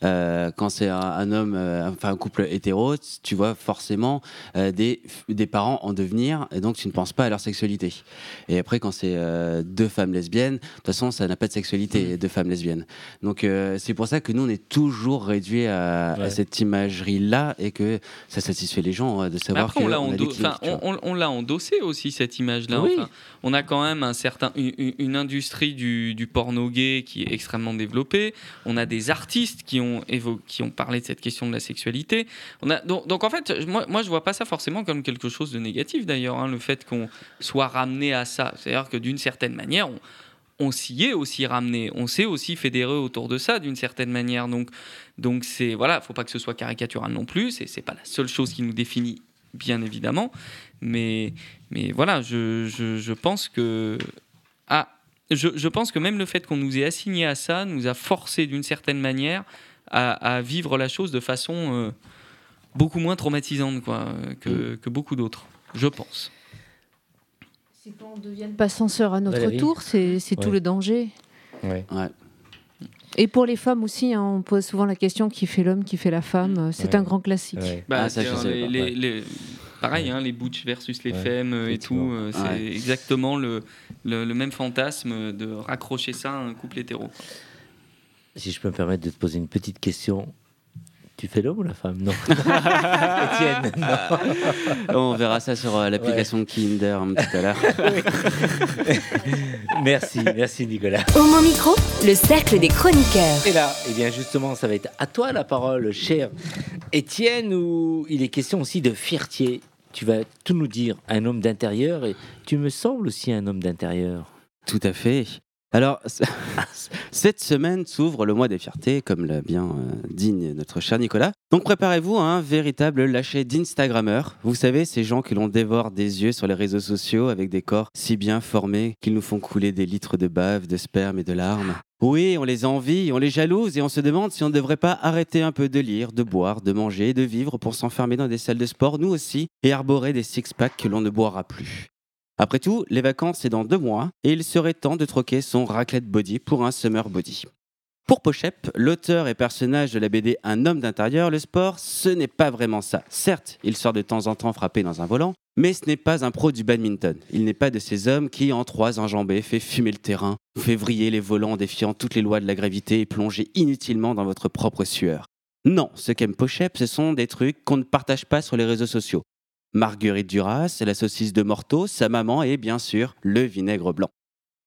Euh, quand c'est un, homme, euh, enfin un couple hétéro, tu vois forcément des, des parents en devenir, et donc tu ne penses pas à leur sexualité. Et après, quand c'est deux femmes lesbiennes, de toute façon, ça n'a pas de sexualité, mmh. deux femmes lesbiennes. Donc c'est pour ça que nous, on est toujours réduit à, à cette imagerie-là et que ça satisfait les gens de savoir qu'on l'a on, l'a endossé aussi cette image-là. on a quand même un certain, une, industrie du, du, porno gay qui est extrêmement développée. On a des artistes qui ont, qui ont parlé de cette question de la sexualité. On a, donc, donc en fait, moi, moi je vois pas ça forcément comme quelque chose de négatif d'ailleurs, hein, le fait qu'on soit ramené à ça. C'est-à-dire que d'une certaine manière, on, on s'y est aussi ramené, on s'est aussi fédéré autour de ça d'une certaine manière. Donc, donc c'est voilà, faut pas que ce soit caricatural non plus. C'est c'est pas la seule chose qui nous définit, bien évidemment. Mais mais voilà, je, je, pense que ah, je, je, pense que même le fait qu'on nous ait assigné à ça nous a forcé d'une certaine manière à, vivre la chose de façon euh, beaucoup moins traumatisante quoi, que, que beaucoup d'autres, je pense. C'est qu'on ne devienne pas censeur à notre tour, c'est tout le danger. Et pour les femmes aussi, hein, on pose souvent la question qui fait l'homme, qui fait la femme. C'est un grand classique. Bah, ah, les, pareil, hein, les butch versus les femmes et tout, euh, c'est exactement le, le, même fantasme de raccrocher ça à un couple hétéro. Si je peux me permettre de te poser une petite question, tu fais l'homme ou la femme? Non. Étienne, On verra ça sur euh, l'application Kinder hein, tout à l'heure. merci, merci Nicolas. Au mon micro, le cercle des chroniqueurs. Et là, eh bien justement, ça va être à toi la parole, cher Étienne, où il est question aussi de fierté. Tu vas tout nous dire, un homme d'intérieur, et tu me sembles aussi un homme d'intérieur. Tout à fait. Alors, cette semaine s'ouvre le mois des fiertés, comme l'a bien euh, digne notre cher Nicolas. Donc préparez-vous à un véritable lâcher d'Instagrammeurs. Vous savez, ces gens que l'on dévore des yeux sur les réseaux sociaux avec des corps si bien formés qu'ils nous font couler des litres de bave, de sperme et de larmes. Oui, on les envie, on les jalouse et on se demande si on ne devrait pas arrêter un peu de lire, de boire, de manger et de vivre pour s'enfermer dans des salles de sport, nous aussi, et arborer des six-packs que l'on ne boira plus. Après tout, les vacances c'est dans deux mois et il serait temps de troquer son raclette body pour un summer body. Pour Pochep, l'auteur et personnage de la BD Un homme d'intérieur, le sport, ce n'est pas vraiment ça. Certes, il sort de temps en temps frapper dans un volant, mais ce n'est pas un pro du badminton. Il n'est pas de ces hommes qui, en trois enjambées, fait fumer le terrain, fait vriller les volants défiant toutes les lois de la gravité et plonger inutilement dans votre propre sueur. Non, ce qu'aime Pochep, ce sont des trucs qu'on ne partage pas sur les réseaux sociaux. Marguerite Duras, la saucisse de Morteau, sa maman et bien sûr le vinaigre blanc.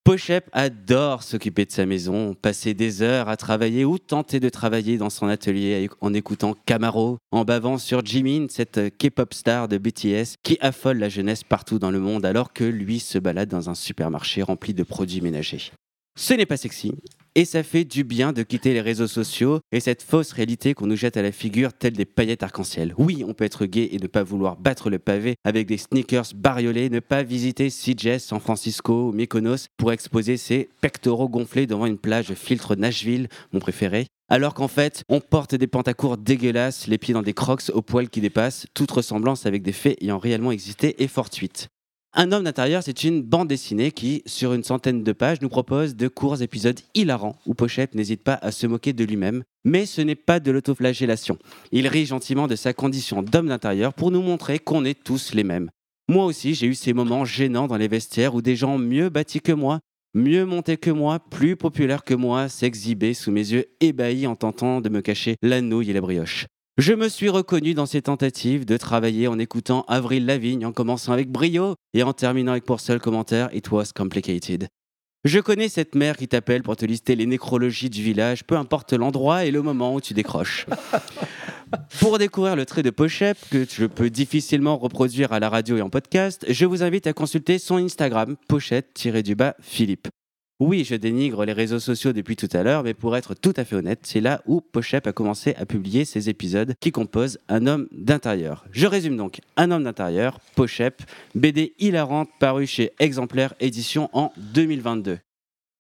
Pochep adore s'occuper de sa maison, passer des heures à travailler ou tenter de travailler dans son atelier en écoutant Camaro, en bavant sur Jimin, cette K-pop star de BTS qui affole la jeunesse partout dans le monde alors que lui se balade dans un supermarché rempli de produits ménagers. Ce n'est pas sexy, et ça fait du bien de quitter les réseaux sociaux et cette fausse réalité qu'on nous jette à la figure telle des paillettes arc-en-ciel. Oui, on peut être gay et ne pas vouloir battre le pavé avec des sneakers bariolés, ne pas visiter CJS San Francisco ou Mykonos pour exposer ses pectoraux gonflés devant une plage filtre Nashville, mon préféré. Alors qu'en fait, on porte des pantacours dégueulasses, les pieds dans des crocs aux poils qui dépassent, toute ressemblance avec des faits ayant réellement existé est fortuite. Un homme d'intérieur, c'est une bande dessinée qui, sur une centaine de pages, nous propose de courts épisodes hilarants où Pochette n'hésite pas à se moquer de lui-même. Mais ce n'est pas de l'autoflagellation. Il rit gentiment de sa condition d'homme d'intérieur pour nous montrer qu'on est tous les mêmes. Moi aussi, j'ai eu ces moments gênants dans les vestiaires où des gens mieux bâtis que moi, mieux montés que moi, plus populaires que moi, s'exhibaient sous mes yeux ébahis en tentant de me cacher la nouille et la brioche. Je me suis reconnu dans ces tentatives de travailler en écoutant Avril Lavigne en commençant avec brio et en terminant avec pour seul commentaire It was complicated. Je connais cette mère qui t'appelle pour te lister les nécrologies du village, peu importe l'endroit et le moment où tu décroches. pour découvrir le trait de Pochep, que je peux difficilement reproduire à la radio et en podcast, je vous invite à consulter son Instagram, pochette-du-bas Philippe. Oui, je dénigre les réseaux sociaux depuis tout à l'heure, mais pour être tout à fait honnête, c'est là où Pochep a commencé à publier ses épisodes qui composent Un homme d'intérieur. Je résume donc Un homme d'intérieur, Pochep, BD hilarante paru chez Exemplaire Édition en 2022.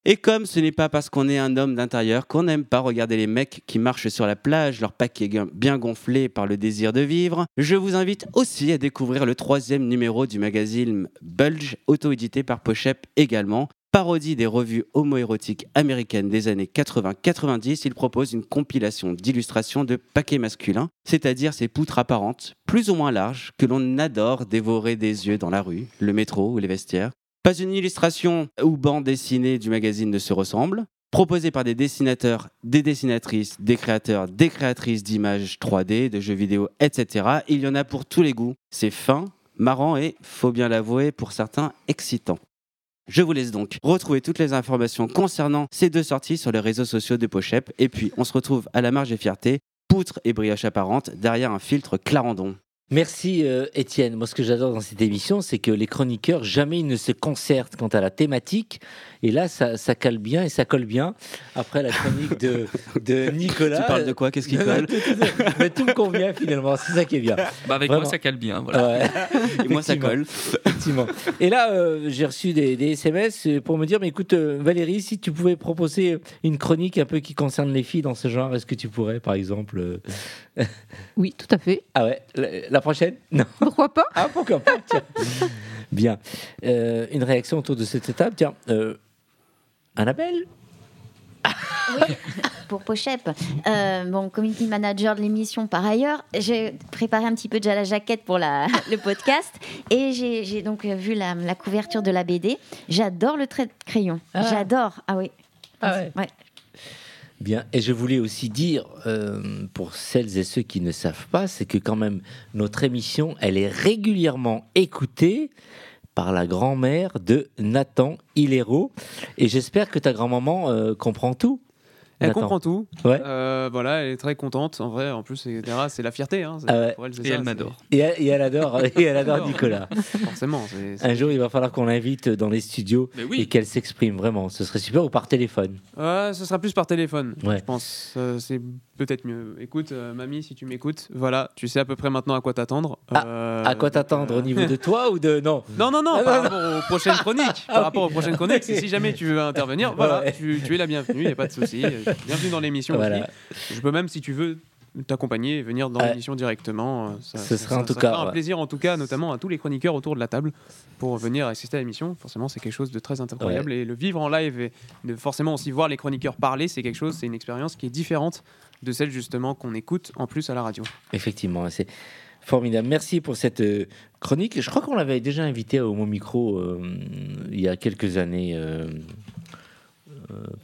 Et comme ce n'est pas parce qu'on est un homme d'intérieur qu'on n'aime pas regarder les mecs qui marchent sur la plage, leur paquet bien gonflé par le désir de vivre, je vous invite aussi à découvrir le troisième numéro du magazine Bulge, auto-édité par Pochep également. Parodie des revues homoérotiques américaines des années 80-90, il propose une compilation d'illustrations de paquets masculins, c'est-à-dire ces poutres apparentes, plus ou moins larges, que l'on adore dévorer des yeux dans la rue, le métro ou les vestiaires. Pas une illustration ou bande dessinée du magazine ne se ressemble. Proposé par des dessinateurs, des dessinatrices, des créateurs, des créatrices d'images 3D, de jeux vidéo, etc. Il y en a pour tous les goûts. C'est fin, marrant et, faut bien l'avouer, pour certains, excitant. Je vous laisse donc retrouver toutes les informations concernant ces deux sorties sur les réseaux sociaux de Pochep. Et puis, on se retrouve à la marge et fierté, poutre et brioche apparente, derrière un filtre Clarendon. Merci euh, Étienne. Moi, ce que j'adore dans cette émission, c'est que les chroniqueurs, jamais ils ne se concertent quant à la thématique. Et là, ça, ça cale bien et ça colle bien. Après la chronique de, de Nicolas. Tu parles de quoi? Qu'est-ce qui colle? Mais tout me convient finalement. C'est ça qui est bien. Bah avec moi, ça cale bien. Voilà. et moi, ça colle. Effectivement. Et là, euh, j'ai reçu des, des, SMS pour me dire mais écoute, euh, Valérie, si tu pouvais proposer une chronique un peu qui concerne les filles dans ce genre, est-ce que tu pourrais, par exemple Oui, tout à fait. Ah ouais la prochaine? Non. Pourquoi pas? Ah, pourquoi pas? Bien. Euh, une réaction autour de cette étape. Tiens, euh, Annabelle oui, pour Pochep. Euh, bon, community manager de l'émission par ailleurs. J'ai préparé un petit peu déjà la jaquette pour la, le podcast et j'ai donc vu la, la, couverture de la BD. J'adore le trait de crayon. Ah. J'adore. Ah oui. Ah ouais. ouais. Bien, et je voulais aussi dire, euh, pour celles et ceux qui ne savent pas, c'est que quand même notre émission, elle est régulièrement écoutée par la grand-mère de Nathan Hilero. Et j'espère que ta grand-maman euh, comprend tout. Elle comprend tout. Euh, voilà, elle est très contente. En vrai, en plus, c'est la fierté. Hein. Ah et elle m'adore. Et, elle adore, et elle adore Nicolas. Forcément. Un jour, il va falloir qu'on l'invite dans les studios et qu'elle s'exprime vraiment. Ce serait super ou par téléphone? Ouais, ce sera plus par téléphone. Je pense. Euh, c'est peut-être mieux. Écoute, euh, mamie, si tu m'écoutes, voilà, tu sais à peu près maintenant à quoi t'attendre. Ah, à quoi t'attendre au niveau de toi ou de non Non, non, non. Ah, par rapport aux prochaines chroniques. par rapport aux prochaines chroniques. Si jamais tu veux intervenir, voilà, tu, tu, es la bienvenue. Il n'y a pas de souci. Bienvenue dans l'émission Je peux même, si tu veux, t'accompagner et venir dans l'émission directement. Euh, ça, Ce sera en tout cas un plaisir, en tout cas, notamment à tous les chroniqueurs autour de la table pour venir assister à l'émission. Forcément, c'est quelque chose de très incroyable et le vivre en live et de forcément aussi voir les chroniqueurs parler, c'est quelque chose, c'est une expérience qui est différente de celle justement qu'on écoute en plus à la radio. Effectivement, c'est formidable. Merci pour cette euh, chronique. Je crois qu'on l'avait déjà invité au Mon Micro euh, il y a quelques années.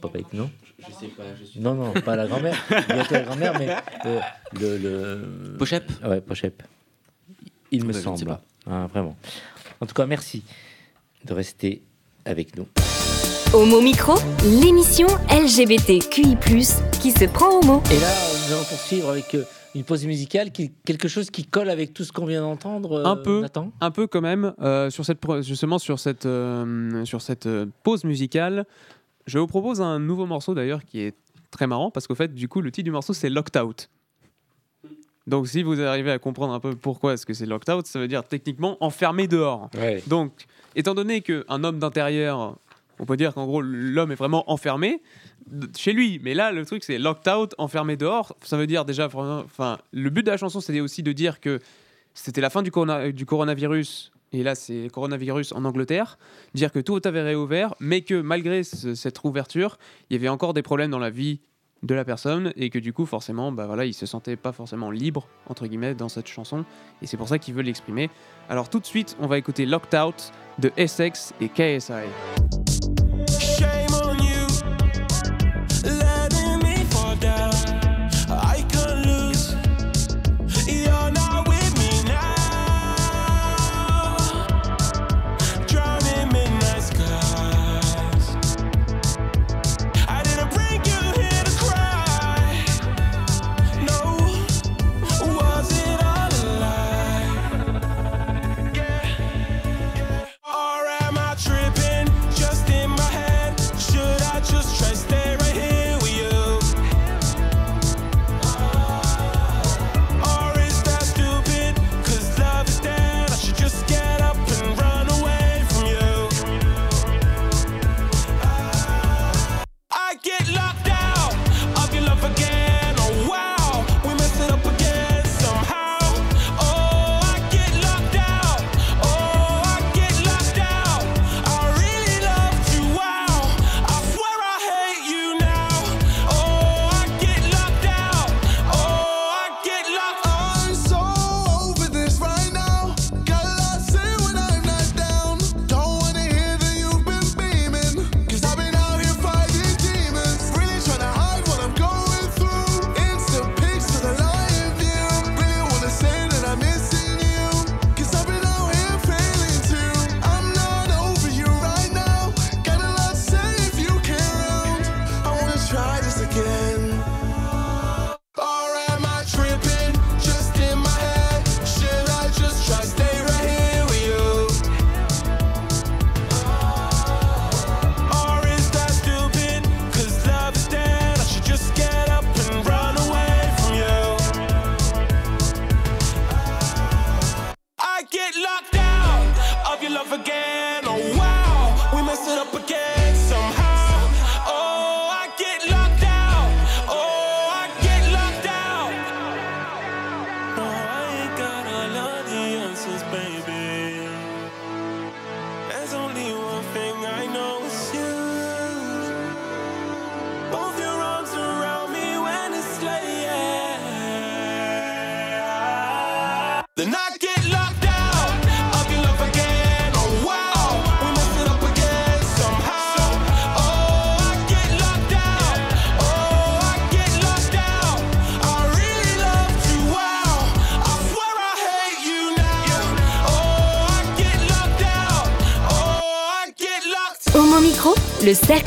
Papa, non? Je sais pas. Je suis... Non, non, pas la grand-mère. Bientôt la grand-mère, mais euh, le, le. Pochep? Ouais, Pochep. Il me bah, semble. Ah, vraiment. En tout cas, merci de rester avec nous. Homo Micro, l'émission LGBTQI, qui se prend au mot. Et là, nous allons poursuivre avec euh, une pause musicale, qui, quelque chose qui colle avec tout ce qu'on vient d'entendre. Euh, un peu, un peu quand même. sur cette, justement, sur cette, sur cette pause musicale, je vous propose un nouveau morceau d'ailleurs qui est très marrant parce qu'au fait, du coup, le titre du morceau c'est Locked Out. Donc, si vous arrivez à comprendre un peu pourquoi est-ce que c'est locked out, ça veut dire techniquement enfermé dehors. Donc, étant donné qu'un homme d'intérieur, on peut dire qu'en gros l'homme est vraiment enfermé chez lui, mais là le truc c'est locked out, enfermé dehors. Ça veut dire déjà, enfin, le but de la chanson c'était aussi de dire que c'était la fin du, coronavirus. Et là c'est coronavirus en Angleterre, dire que tout avait réouvert, mais que malgré cette rouverture, il y avait encore des problèmes dans la vie de la personne. Et que du coup forcément bah voilà il se sentait pas forcément libre entre guillemets dans cette chanson. Et c'est pour ça qu'il veut l'exprimer. Alors tout de suite on va écouter Locked Out de Essex et KSI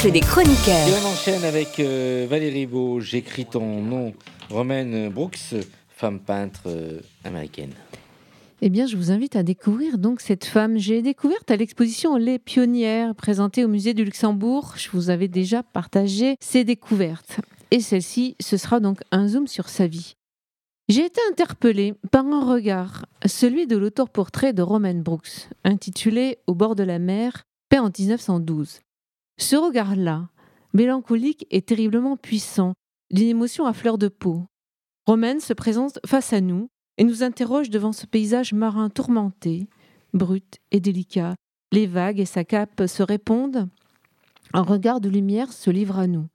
cercle des chroniqueurs. Et on enchaîne avec euh, Valérie Beau. J'écris ton nom, Romaine Brooks, femme peintre euh, américaine. Eh bien, je vous invite à découvrir donc cette femme. J'ai découverte à l'exposition Les Pionnières présentée au musée du Luxembourg. Je vous avais déjà partagé ses découvertes. Et celle-ci, ce sera donc un zoom sur sa vie. J'ai été interpellée par un regard, celui de l'auteur-portrait de Roman Brooks, intitulé Au bord de la mer, peint en 1912. Ce regard-là, mélancolique et terriblement puissant, d'une émotion à fleur de peau. Romaine se présente face à nous et nous interroge devant ce paysage marin tourmenté, brut et délicat. Les vagues et sa cape se répondent. Un regard de lumière se livre à nous.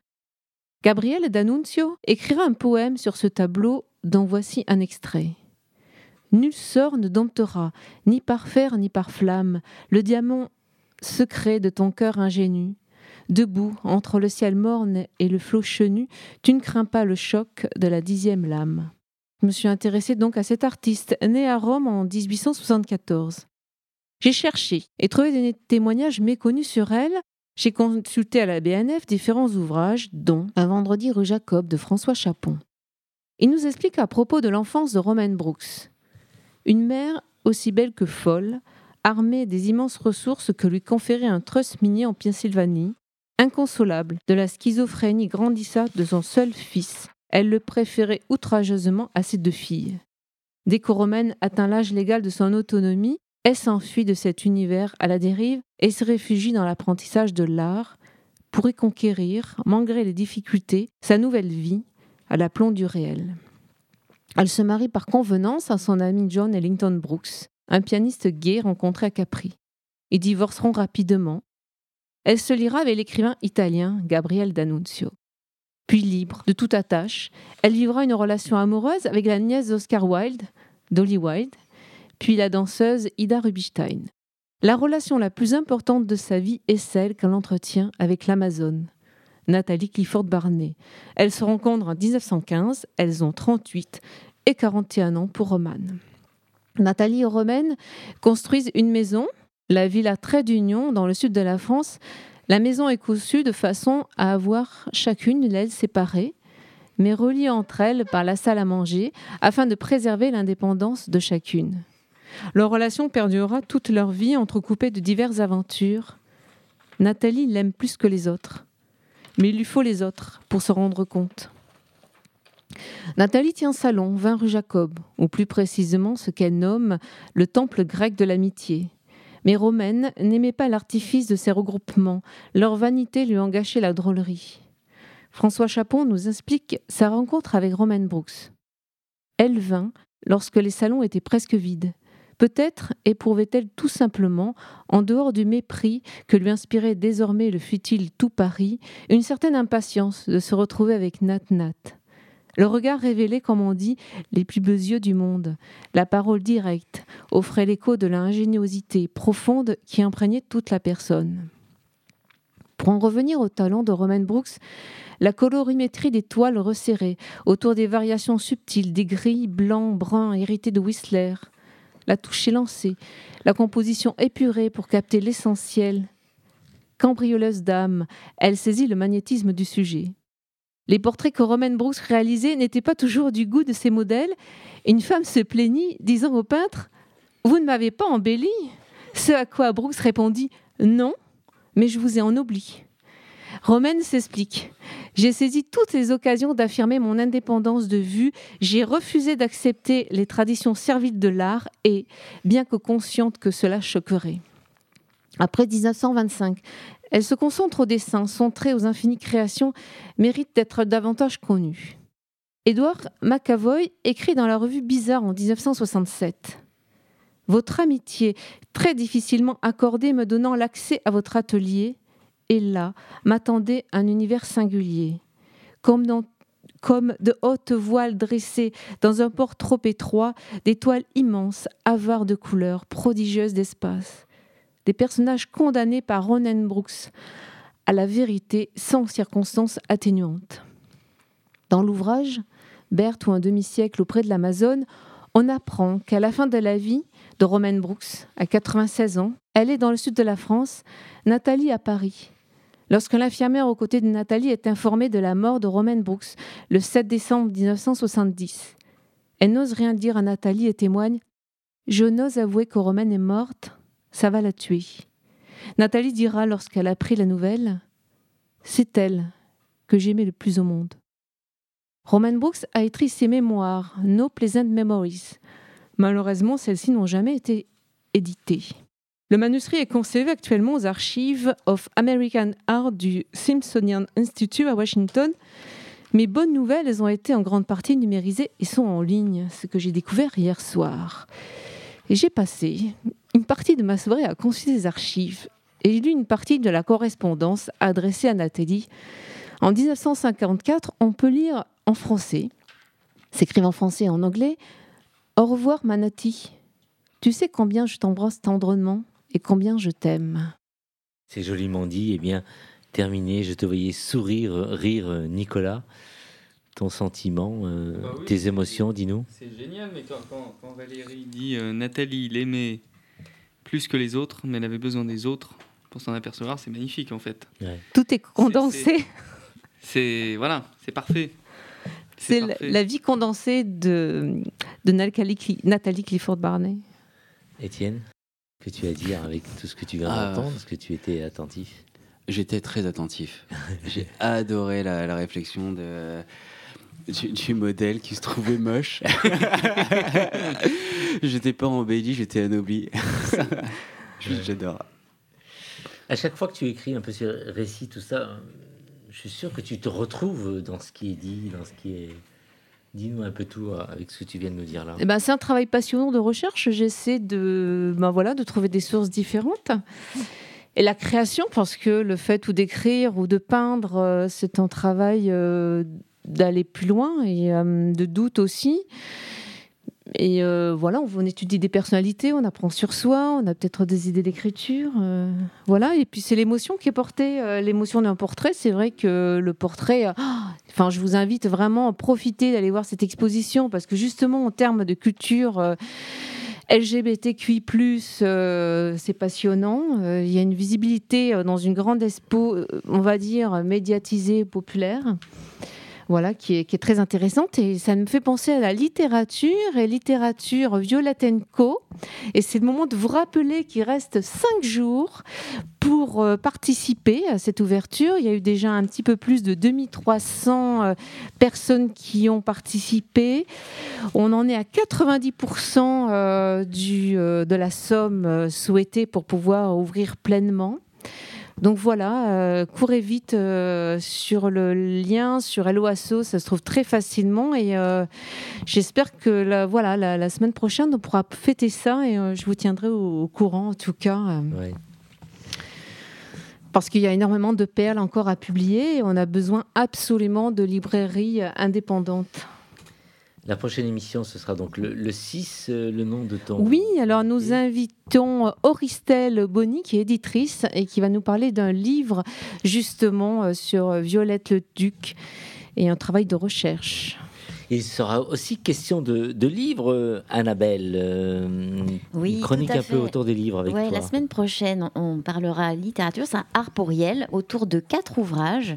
Gabriel D'Annunzio écrira un poème sur ce tableau dont voici un extrait. Nul sort ne domptera, ni par fer ni par flamme, le diamant secret de ton cœur ingénu. Debout, entre le ciel morne et le flot chenu, tu ne crains pas le choc de la dixième lame. Je me suis intéressée donc à cet artiste, né à Rome en 1874. J'ai cherché et trouvé des témoignages méconnus sur elle. J'ai consulté à la BNF différents ouvrages, dont Un vendredi rue Jacob de François Chapon. Il nous explique à propos de l'enfance de Romaine Brooks. Une mère aussi belle que folle, armée des immenses ressources que lui conférait un trust minier en Pennsylvanie, inconsolable de la schizophrénie grandissante de son seul fils, elle le préférait outrageusement à ses deux filles. Dès que Romaine atteint l'âge légal de son autonomie, elle s'enfuit de cet univers à la dérive et se réfugie dans l'apprentissage de l'art pour y conquérir, malgré les difficultés, sa nouvelle vie à l'aplomb du réel. Elle se marie par convenance à son ami John Ellington Brooks, un pianiste gay rencontré à Capri. Ils divorceront rapidement. Elle se liera avec l'écrivain italien Gabriel D'Annunzio. Puis libre de toute attache, elle vivra une relation amoureuse avec la nièce d'Oscar Wilde, Dolly Wilde, puis la danseuse Ida Rubinstein. La relation la plus importante de sa vie est celle qu'elle entretient avec l'Amazone, Nathalie Clifford Barney. Elles se rencontrent en 1915, elles ont 38 et 41 ans pour Romane. Nathalie et Romaine construisent une maison, la Villa Trait d'Union, dans le sud de la France. La maison est conçue de façon à avoir chacune une aile séparée, mais reliée entre elles par la salle à manger, afin de préserver l'indépendance de chacune. Leur relation perdurera toute leur vie, entrecoupée de diverses aventures. Nathalie l'aime plus que les autres, mais il lui faut les autres pour se rendre compte. Nathalie tient salon, 20 rue Jacob, ou plus précisément ce qu'elle nomme le temple grec de l'amitié. Mais Romaine n'aimait pas l'artifice de ces regroupements, leur vanité lui en gâchait la drôlerie. François Chapon nous explique sa rencontre avec Romaine Brooks. Elle vint lorsque les salons étaient presque vides. Peut-être éprouvait-elle tout simplement, en dehors du mépris que lui inspirait désormais le futile tout Paris, une certaine impatience de se retrouver avec Nat Nat. Le regard révélait, comme on dit, les plus beaux yeux du monde. La parole directe offrait l'écho de l'ingéniosité profonde qui imprégnait toute la personne. Pour en revenir au talent de Romain Brooks, la colorimétrie des toiles resserrées, autour des variations subtiles des gris, blancs, bruns hérités de Whistler, la touche élancée, la composition épurée pour capter l'essentiel. Cambrioleuse d'âme, elle saisit le magnétisme du sujet. Les portraits que Romain Brooks réalisait n'étaient pas toujours du goût de ses modèles. Une femme se plaignit, disant au peintre Vous ne m'avez pas embelli Ce à quoi Brooks répondit Non, mais je vous ai ennobli. Romaine s'explique. J'ai saisi toutes les occasions d'affirmer mon indépendance de vue, j'ai refusé d'accepter les traditions serviles de l'art et, bien que consciente que cela choquerait. Après 1925, elle se concentre au dessin, son trait aux infinies créations mérite d'être davantage connu. Édouard McAvoy écrit dans la revue Bizarre en 1967 Votre amitié, très difficilement accordée, me donnant l'accès à votre atelier, et là m'attendait un univers singulier. Comme comme de hautes voiles dressées dans un port trop étroit, des toiles immenses, avares de couleurs, prodigieuses d'espace. Des personnages condamnés par Ronan Brooks à la vérité sans circonstances atténuantes. Dans l'ouvrage, Berthe ou un demi-siècle auprès de l'Amazone, on apprend qu'à la fin de la vie de Roman Brooks, à 96 ans, elle est dans le sud de la France, Nathalie à Paris. Lorsque l'infirmière aux côtés de Nathalie est informée de la mort de Roman Brooks le 7 décembre 1970, elle n'ose rien dire à Nathalie et témoigne Je n'ose avouer que Roman est morte, ça va la tuer. Nathalie dira lorsqu'elle a appris la nouvelle C'est elle que j'aimais le plus au monde. Roman Brooks a écrit ses mémoires, No Pleasant Memories. Malheureusement, celles-ci n'ont jamais été éditées. Le manuscrit est conservé actuellement aux archives of American Art du Smithsonian Institute à Washington. Mes bonnes nouvelles, elles ont été en grande partie numérisées et sont en ligne, ce que j'ai découvert hier soir. J'ai passé une partie de ma soirée à consulter les archives et j'ai lu une partie de la correspondance adressée à Nathalie. En 1954, on peut lire en français, s'écrivent en français et en anglais, Au revoir Manati. Tu sais combien je t'embrasse tendrement et combien je t'aime. C'est joliment dit. Eh bien, terminé, je te voyais sourire, rire, Nicolas. Ton sentiment, euh, bah tes émotions, dis-nous. C'est génial, mais quand, quand, Valérie dit euh, Nathalie l'aimait plus que les autres, mais elle avait besoin des autres pour s'en apercevoir, c'est magnifique en fait. Tout est condensé. C'est voilà, c'est parfait. C'est la, vie condensée de, de Nathalie Clifford Barney. Étienne que tu as dit avec tout ce que tu viens ah. d'entendre Est-ce que tu étais attentif? J'étais très attentif. J'ai adoré la, réflexion de, du, modèle qui se trouvait moche. j'étais pas embelli, j'étais anobli. J'adore. À chaque fois que tu écris un peu ce récit, tout ça, je suis sûr que tu te retrouves dans ce qui est dit, dans ce qui est Dis-nous un peu tout euh, avec ce que tu viens de nous dire là. Eh ben, c'est un travail passionnant de recherche. J'essaie de, ben voilà, de trouver des sources différentes. Et la création, parce que le fait ou d'écrire ou de peindre, euh, c'est un travail euh, d'aller plus loin et de doute aussi. Et euh, voilà, on, étudie des personnalités, on apprend sur soi, on a peut-être des idées d'écriture. Euh, voilà, et puis c'est l'émotion qui est portée. Euh, l'émotion d'un portrait, c'est vrai que le portrait. enfin, je vous invite vraiment à profiter d'aller voir cette exposition parce que justement, en termes de culture. LGBTQI+, c'est passionnant. Il y a une visibilité dans une grande expo, on va dire, médiatisée, populaire voilà, qui est, très intéressante. Et ça me fait penser à la littérature et littérature Violette Co. Et c'est le moment de vous rappeler qu'il reste cinq jours pour euh, participer à cette ouverture. Il y a eu déjà un petit peu plus de 2300 euh, personnes qui ont participé. On en est à 90% euh, du, de la somme souhaitée pour pouvoir ouvrir pleinement. Donc voilà, euh, courez vite euh, sur le lien sur Helloasso, ça se trouve très facilement et euh, j'espère que la, voilà, la, semaine prochaine on pourra fêter ça et je vous tiendrai au, courant en tout cas. Parce qu'il y a énormément de perles encore à publier et on a besoin absolument de librairies indépendantes. La prochaine émission, ce sera donc le, 6, euh, le nom de ton. Oui, alors nous invitons Auristelle Bonny, qui est éditrice et qui va nous parler d'un livre justement euh, sur Violette le Duc et un travail de recherche. Il sera aussi question de, livres, euh, Annabelle. Euh, oui, chronique un peu autour des livres avec ouais, toi. La semaine prochaine, on parlera littérature, c'est un art pour Yel, autour de quatre ouvrages.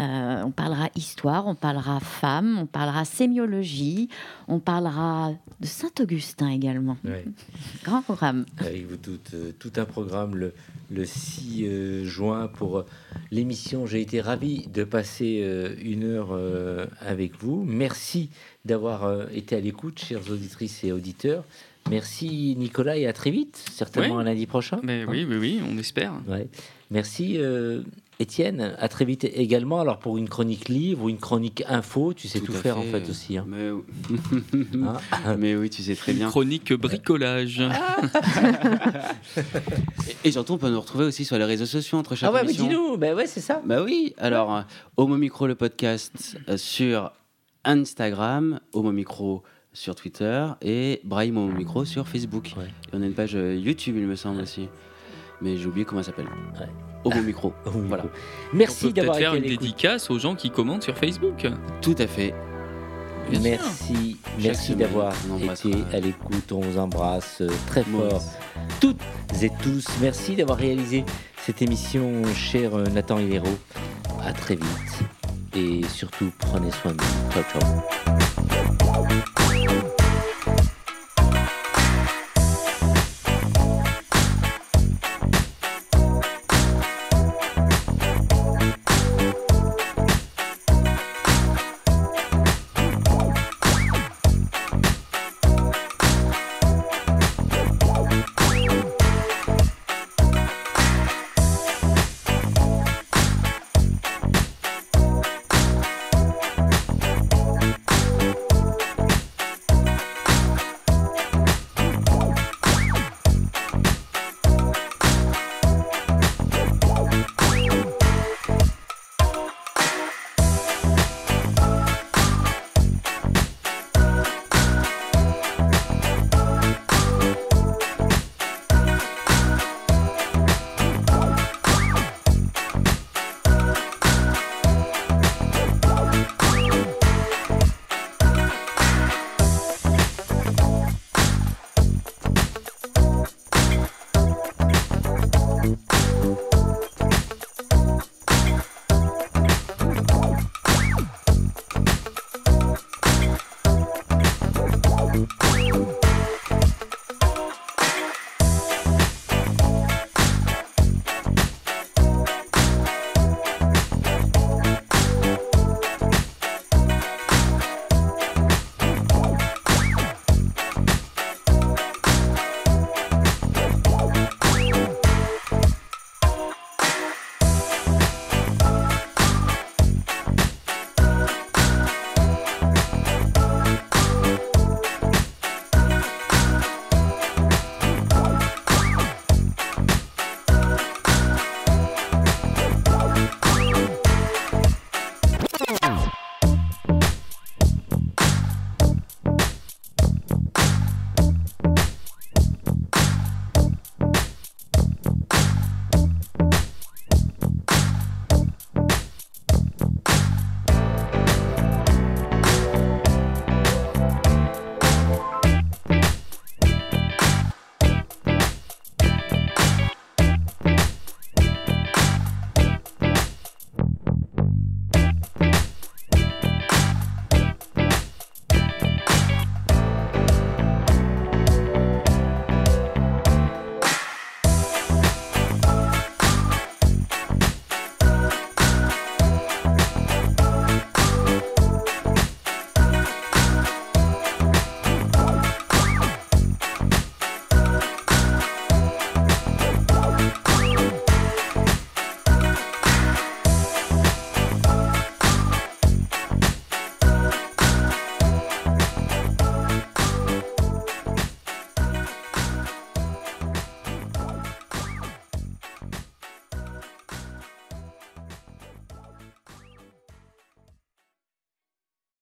Euh, on parlera histoire, on parlera femme, on parlera sémiologie, on parlera de Saint-Augustin également. Grand programme. Avec vous tout, tout un programme le, le 6 juin pour l'émission. J'ai été ravi de passer une heure avec vous. Merci d'avoir euh, été à l'écoute, chères auditrices et auditeurs. Merci Nicolas et à très vite, certainement un lundi prochain. Mais oui, oui, oui, on espère. Merci euh, Étienne, à très vite également. Alors pour une chronique livre ou une chronique info, tu sais tout, faire en fait aussi. Hein. Hein Mais... oui, tu sais très bien. chronique bricolage. et, surtout, on peut nous retrouver aussi sur les réseaux sociaux entre chaque Ah ouais, mais dis-nous, bah ouais, c'est ça. Bah oui. Alors, Homo Micro le podcast euh, sur Instagram, Homo Micro sur Twitter et Brahim Homo Micro sur Facebook. Et on a une page euh, YouTube, il me semble aussi. Mais j'ai oublié comment elle s'appelle. Homo Micro. voilà. Merci d'avoir faire une dédicace aux gens qui commentent sur Facebook. Tout à fait. merci, merci d'avoir été à l'écoute. On vous embrasse euh, très fort, toutes et tous. Merci d'avoir réalisé cette émission, cher euh, Nathan Hilero. À très vite et surtout prenez soin de vous. Ciao, ciao.